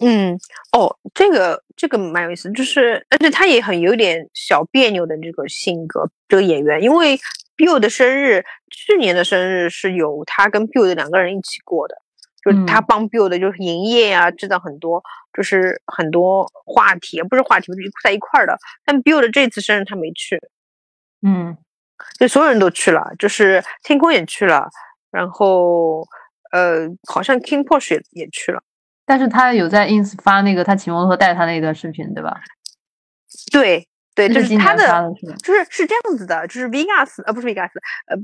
嗯，哦，这个这个蛮有意思，就是而且他也很有点小别扭的这个性格，这个演员，因为。Bill 的生日，去年的生日是有他跟 Bill 的两个人一起过的，就是他帮 Bill 的就是营业啊，制造很多就是很多话题，不是话题，不是在一块儿的。但 Bill 的这次生日他没去，嗯，就所有人都去了，就是天空也去了，然后呃，好像 King Porsche 也也去了，但是他有在 ins 发那个他骑摩托带他那段视频，对吧？对。对，就是他的，就是是这样子的，就是 Vegas，呃，不是 Vegas，呃，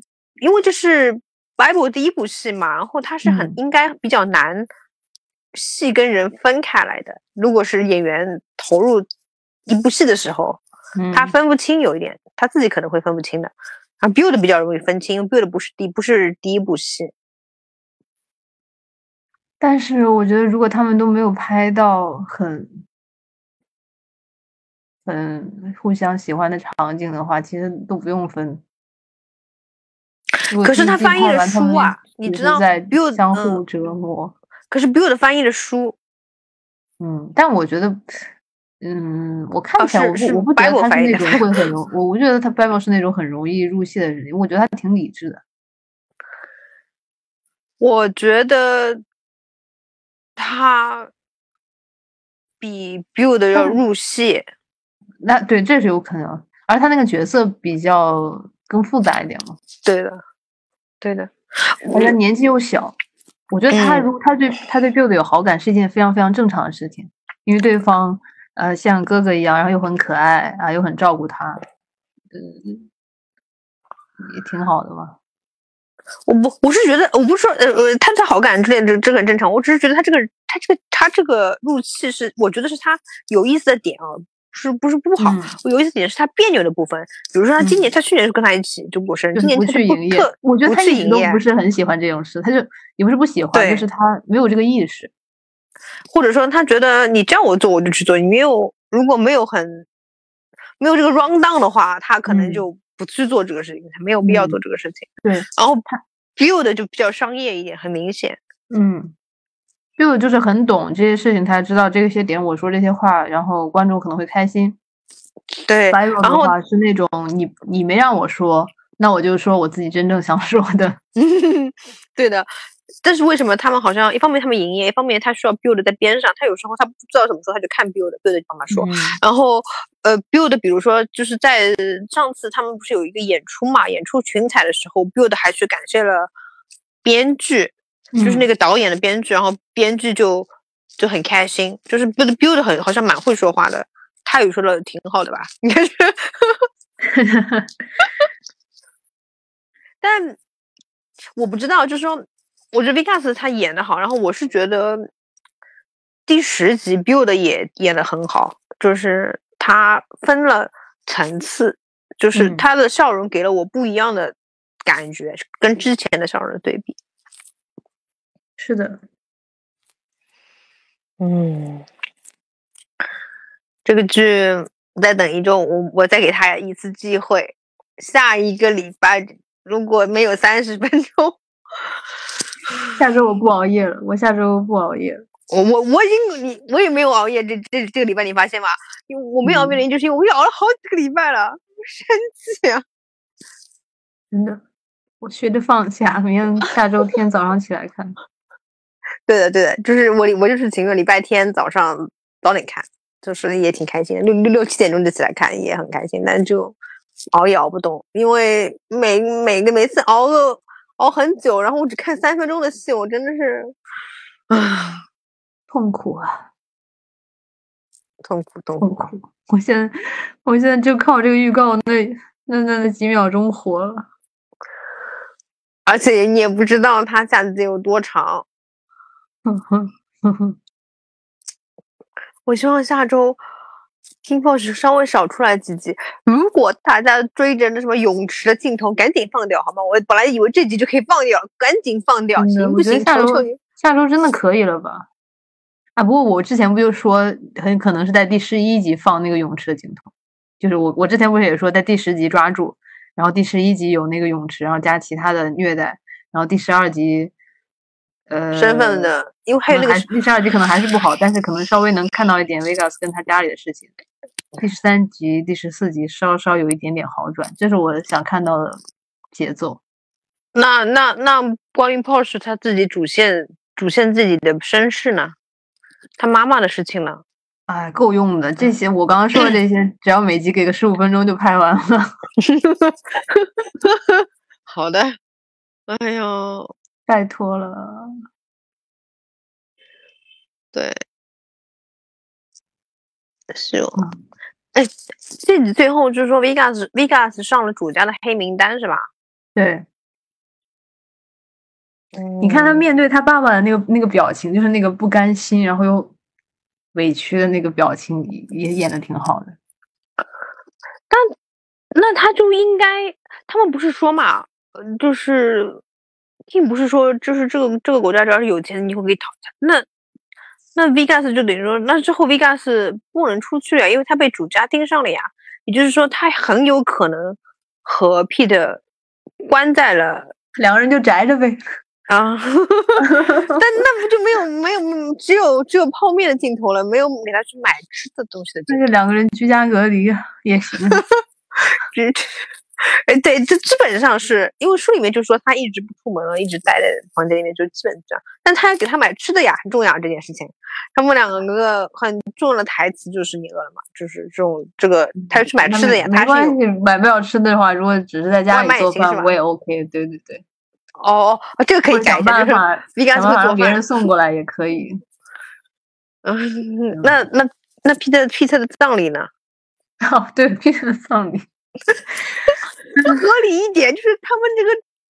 因为这是 Bible 第一部戏嘛，然后他是很应该比较难戏跟人分开来的。如果是演员投入一部戏的时候，他分不清有一点，他自己可能会分不清的。啊，Build 比较容易分清，Build 不是第不是第一部戏。但是我觉得，如果他们都没有拍到很。嗯，互相喜欢的场景的话，其实都不用分。可是他翻译的书啊，你知道，build 相互折磨。可是 build 翻译的书，嗯，但我觉得，嗯，我看起来我不我不觉得他是那种会很容，我我觉得他 Bible 是那种很容易入戏的人，我觉得他挺理智的。我觉得他比 build 要入戏。那对，这是有可能，而他那个角色比较更复杂一点嘛。对的，对的，而且年纪又小，我觉得他如果他对他对 Build 有好感是一件非常非常正常的事情，因为对方呃像哥哥一样，然后又很可爱啊，又很照顾他，嗯，也挺好的嘛。我不，我是觉得，我不是说呃呃，他的好感之类的，这这很正常。我只是觉得他这个他这个他这个入戏是，我觉得是他有意思的点啊。是不是不好？我有意思点是他别扭的部分，比如说他今年，他去年是跟他一起就过生日，今年他去营业。我觉得他一直都不是很喜欢这种事，他就也不是不喜欢，就是他没有这个意识，或者说他觉得你叫我做我就去做，你没有如果没有很没有这个 round down 的话，他可能就不去做这个事情，他没有必要做这个事情。对，然后他 build 就比较商业一点，很明显。嗯。，build 就是很懂这些事情，他知道这些点，我说这些话，然后观众可能会开心。对，然后是那种你你没让我说，那我就说我自己真正想说的。对的，但是为什么他们好像一方面他们营业，一方面他需要 build 在边上，他有时候他不知道怎么说，他就看 build，build 就帮他说。然后呃，build 比如说就是在上次他们不是有一个演出嘛，演出群彩的时候，build 还去感谢了编剧。就是那个导演的编剧，然后编剧就就很开心，就是 build build 很好像蛮会说话的，泰语说的挺好的吧？应该是 但我不知道，就是说，我觉得 Vikas 他演的好，然后我是觉得第十集 build 也演的很好，就是他分了层次，就是他的笑容给了我不一样的感觉，跟之前的笑容对比。是的，嗯，这个剧再等一周，我我再给他一次机会，下一个礼拜如果没有三十分钟，下周我不熬夜了，我下周不熬夜。我我我已经你我也没有熬夜，这这这个礼拜你发现吗？因为我没有熬夜的原因就是因为我熬了好几个礼拜了，生气啊！真的，我学着放下，明天下周天早上起来看。对的对的，就是我我就是情愿礼拜天早上早点看，就是也挺开心的，六六六七点钟就起来看也很开心，但就熬也熬不动，因为每每个每次熬个熬很久，然后我只看三分钟的戏，我真的是啊。痛苦啊，痛苦痛苦！我现在我现在就靠这个预告那那那那几秒钟活了，而且你也不知道它下集有多长。哼哼哼哼，我希望下周 King Boss 稍微少出来几集。如果大家追着那什么泳池的镜头，赶紧放掉好吗？我本来以为这集就可以放掉，赶紧放掉，行不行？下周下周真的可以了吧？啊，不过我之前不就说很可能是在第十一集放那个泳池的镜头，就是我我之前不是也说在第十集抓住，然后第十一集有那个泳池，然后加其他的虐待，然后第十二集，呃，身份的，因为还有那个第十二集可能还是不好，但是可能稍微能看到一点 Vegas 跟他家里的事情。第十三集、第十四集稍稍有一点点好转，这是我想看到的节奏。那那那关于 Porsche 他自己主线主线自己的身世呢？他妈妈的事情呢？哎，够用的。这些我刚刚说的这些，只要每集给个十五分钟就拍完了。好的。哎呦，拜托了。对，是哦。哎，这集最后就是说，Vegas Vegas 上了主家的黑名单是吧？对。你看他面对他爸爸的那个那个表情，就是那个不甘心，然后又委屈的那个表情，也演的挺好的。但那他就应该，他们不是说嘛，就是并不是说，就是这个这个国家只要是有钱，你会可以讨那那 Vegas 就等于说，那之后 Vegas 不能出去了，因为他被主家盯上了呀。也就是说，他很有可能和 Pete 关在了，两个人就宅着呗。啊，但那不就没有没有只有只有泡面的镜头了，没有给他去买吃的东西的。那就两个人居家隔离也行。哎，对，这基本上是因为书里面就说他一直不出门了，一直待在房间里面，就基本这样。但他要给他买吃的呀，很重要这件事情。他们两个很重要的台词就是你饿了吗？就是这种这个，他要去买吃的呀。没关系，买不了吃的话，如果只是在家里做饭，我也 OK。对对对。哦，这个可以改一下，就是你给他做别人送过来也可以。嗯，那那那 Peter Peter 的葬礼呢？哦，对，Peter 的葬礼，合理一点，就是他们这个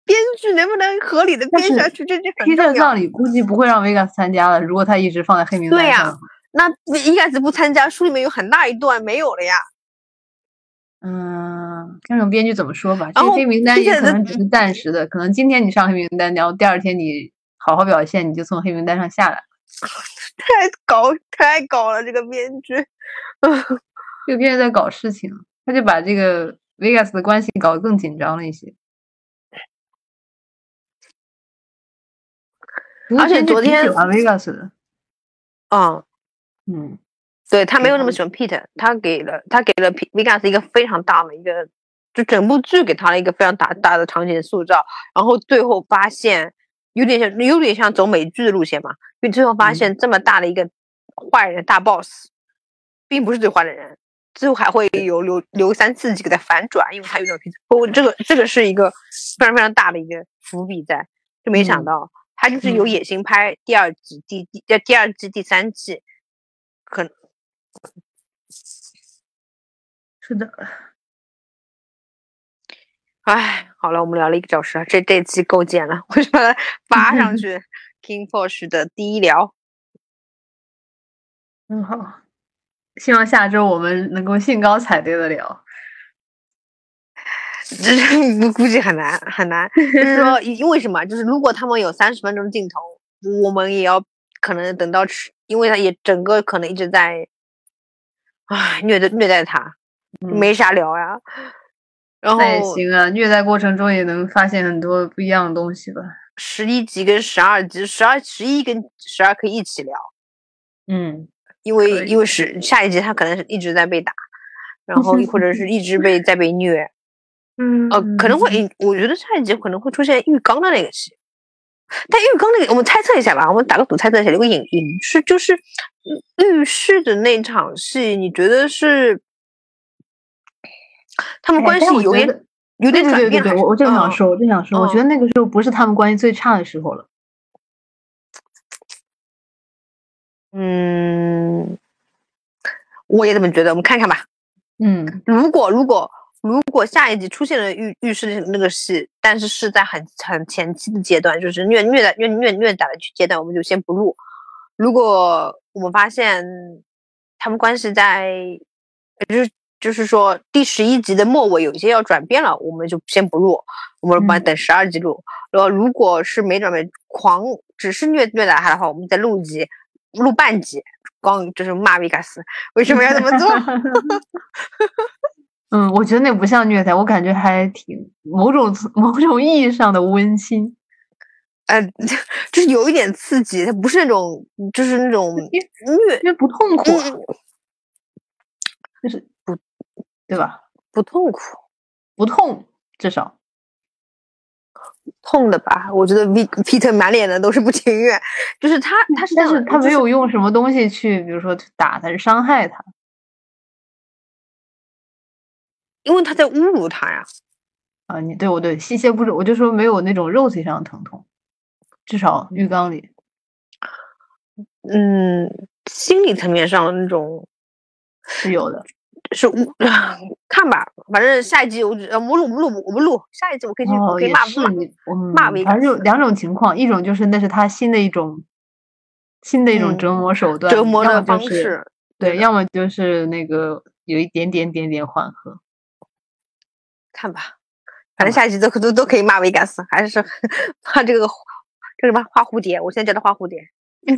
编剧能不能合理的编下去？这这 Peter 葬礼估计不会让 Vegas 参加了。如果他一直放在黑名单上，对呀，那 Vegas 不参加，书里面有很大一段没有了呀。嗯，看看编剧怎么说吧。这黑名单也可能只是暂时的，可能今天你上黑名单，然后第二天你好好表现，你就从黑名单上下来。太搞太搞了，这个编剧，这个编剧在搞事情，他就把这个 Vegas 的关系搞得更紧张了一些。而且昨天喜欢 Vegas 的，嗯嗯。对他没有那么喜欢 Pete，他给了他给了 Vegas 一个非常大的一个，就整部剧给他了一个非常大大的场景塑造，然后最后发现有点像有点像走美剧的路线嘛，因为最后发现这么大的一个坏人大 boss，并不是最坏的人，最后还会有留留三四集给他反转，因为它有点 Pete，哦，这个这个是一个非常非常大的一个伏笔在，就没想到他就是有野心拍第二季第第第二季第三季，可能。是的，哎，好了，我们聊了一个小时，这这期够剪了，我就把它发上 去。King Porsche 的第一聊。很好，希望下周我们能够兴高采烈的聊。这估估计很难很难，就是说，因为什么？就是如果他们有三十分钟镜头，我们也要可能等到吃，因为他也整个可能一直在，唉，虐待虐待他，没啥聊呀。然后也行啊，虐待过程中也能发现很多不一样的东西吧。十一集跟十二集，十二十一跟十二可以一起聊。嗯，因为因为是下一集他可能是一直在被打，然后 或者是一直被在被虐。嗯，呃，可能会，我觉得下一集可能会出现浴缸的那个戏，但浴缸那个，我们猜测一下吧，我们打个赌，猜测一下，有个隐隐是就是浴室的那场戏，你觉得是他们关系有点有点转变？对对对，我正想说，我正想说，我觉得那个时候不是他们关系最差的时候了。嗯，我也这么觉得，我们看看吧。嗯，如果如果。如果下一集出现了浴浴室那个戏，但是是在很很前期的阶段，就是虐虐待虐虐虐打的阶段，我们就先不录。如果我们发现他们关系在，就是就是说第十一集的末尾有一些要转变了，我们就先不录，我们把等十二集录。然后如果是没转变，狂只是虐虐打他的话，我们再录一集，录半集，光就是骂维加斯为什么要这么做。嗯，我觉得那不像虐待，我感觉还挺某种 某种意义上的温馨，呃，就是有一点刺激，它不是那种就是那种虐，因为不痛苦，就是不，对吧？不痛苦，不痛，至少痛的吧？我觉得 V Peter 满脸的都是不情愿，就是他他是但是他没有用什么东西去，比如说打他，是伤害他。因为他在侮辱他呀，啊，你对我对细节不是，我就说没有那种肉体上的疼痛，至少浴缸里，嗯，心理层面上的那种是有的，是污，看吧，反正下一集我呃，不录不录我不录，下一集我可以去，我可以骂骂骂，反正有两种情况，一种就是那是他新的一种新的一种折磨手段，折磨的方式，对，要么就是那个有一点点点点缓和。看吧，反正下一集都都都可以骂维加斯，还是 骂这个这什么花蝴蝶？我现在叫他花蝴蝶。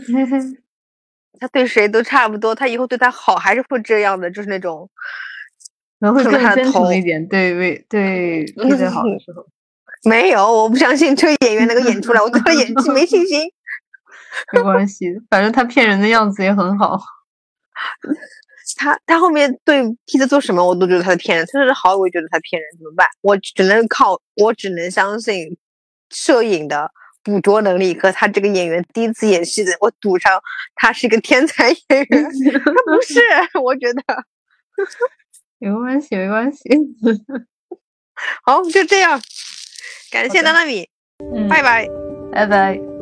他对谁都差不多，他以后对他好还是会这样的，就是那种，可能会更真诚一点。对为对 对他好的时候，没有，我不相信这个演员能够演出来，我对他演技没信心。没关系，反正他骗人的样子也很好。他他后面对 P 的做什么，我都觉得他在骗人。他说是好，我也觉得他骗人，怎么办？我只能靠，我只能相信摄影的捕捉能力和他这个演员第一次演戏的，我赌上他是一个天才演员。他不是，我觉得没关系，没关系。好，就这样，感谢娜娜米，拜拜，拜拜。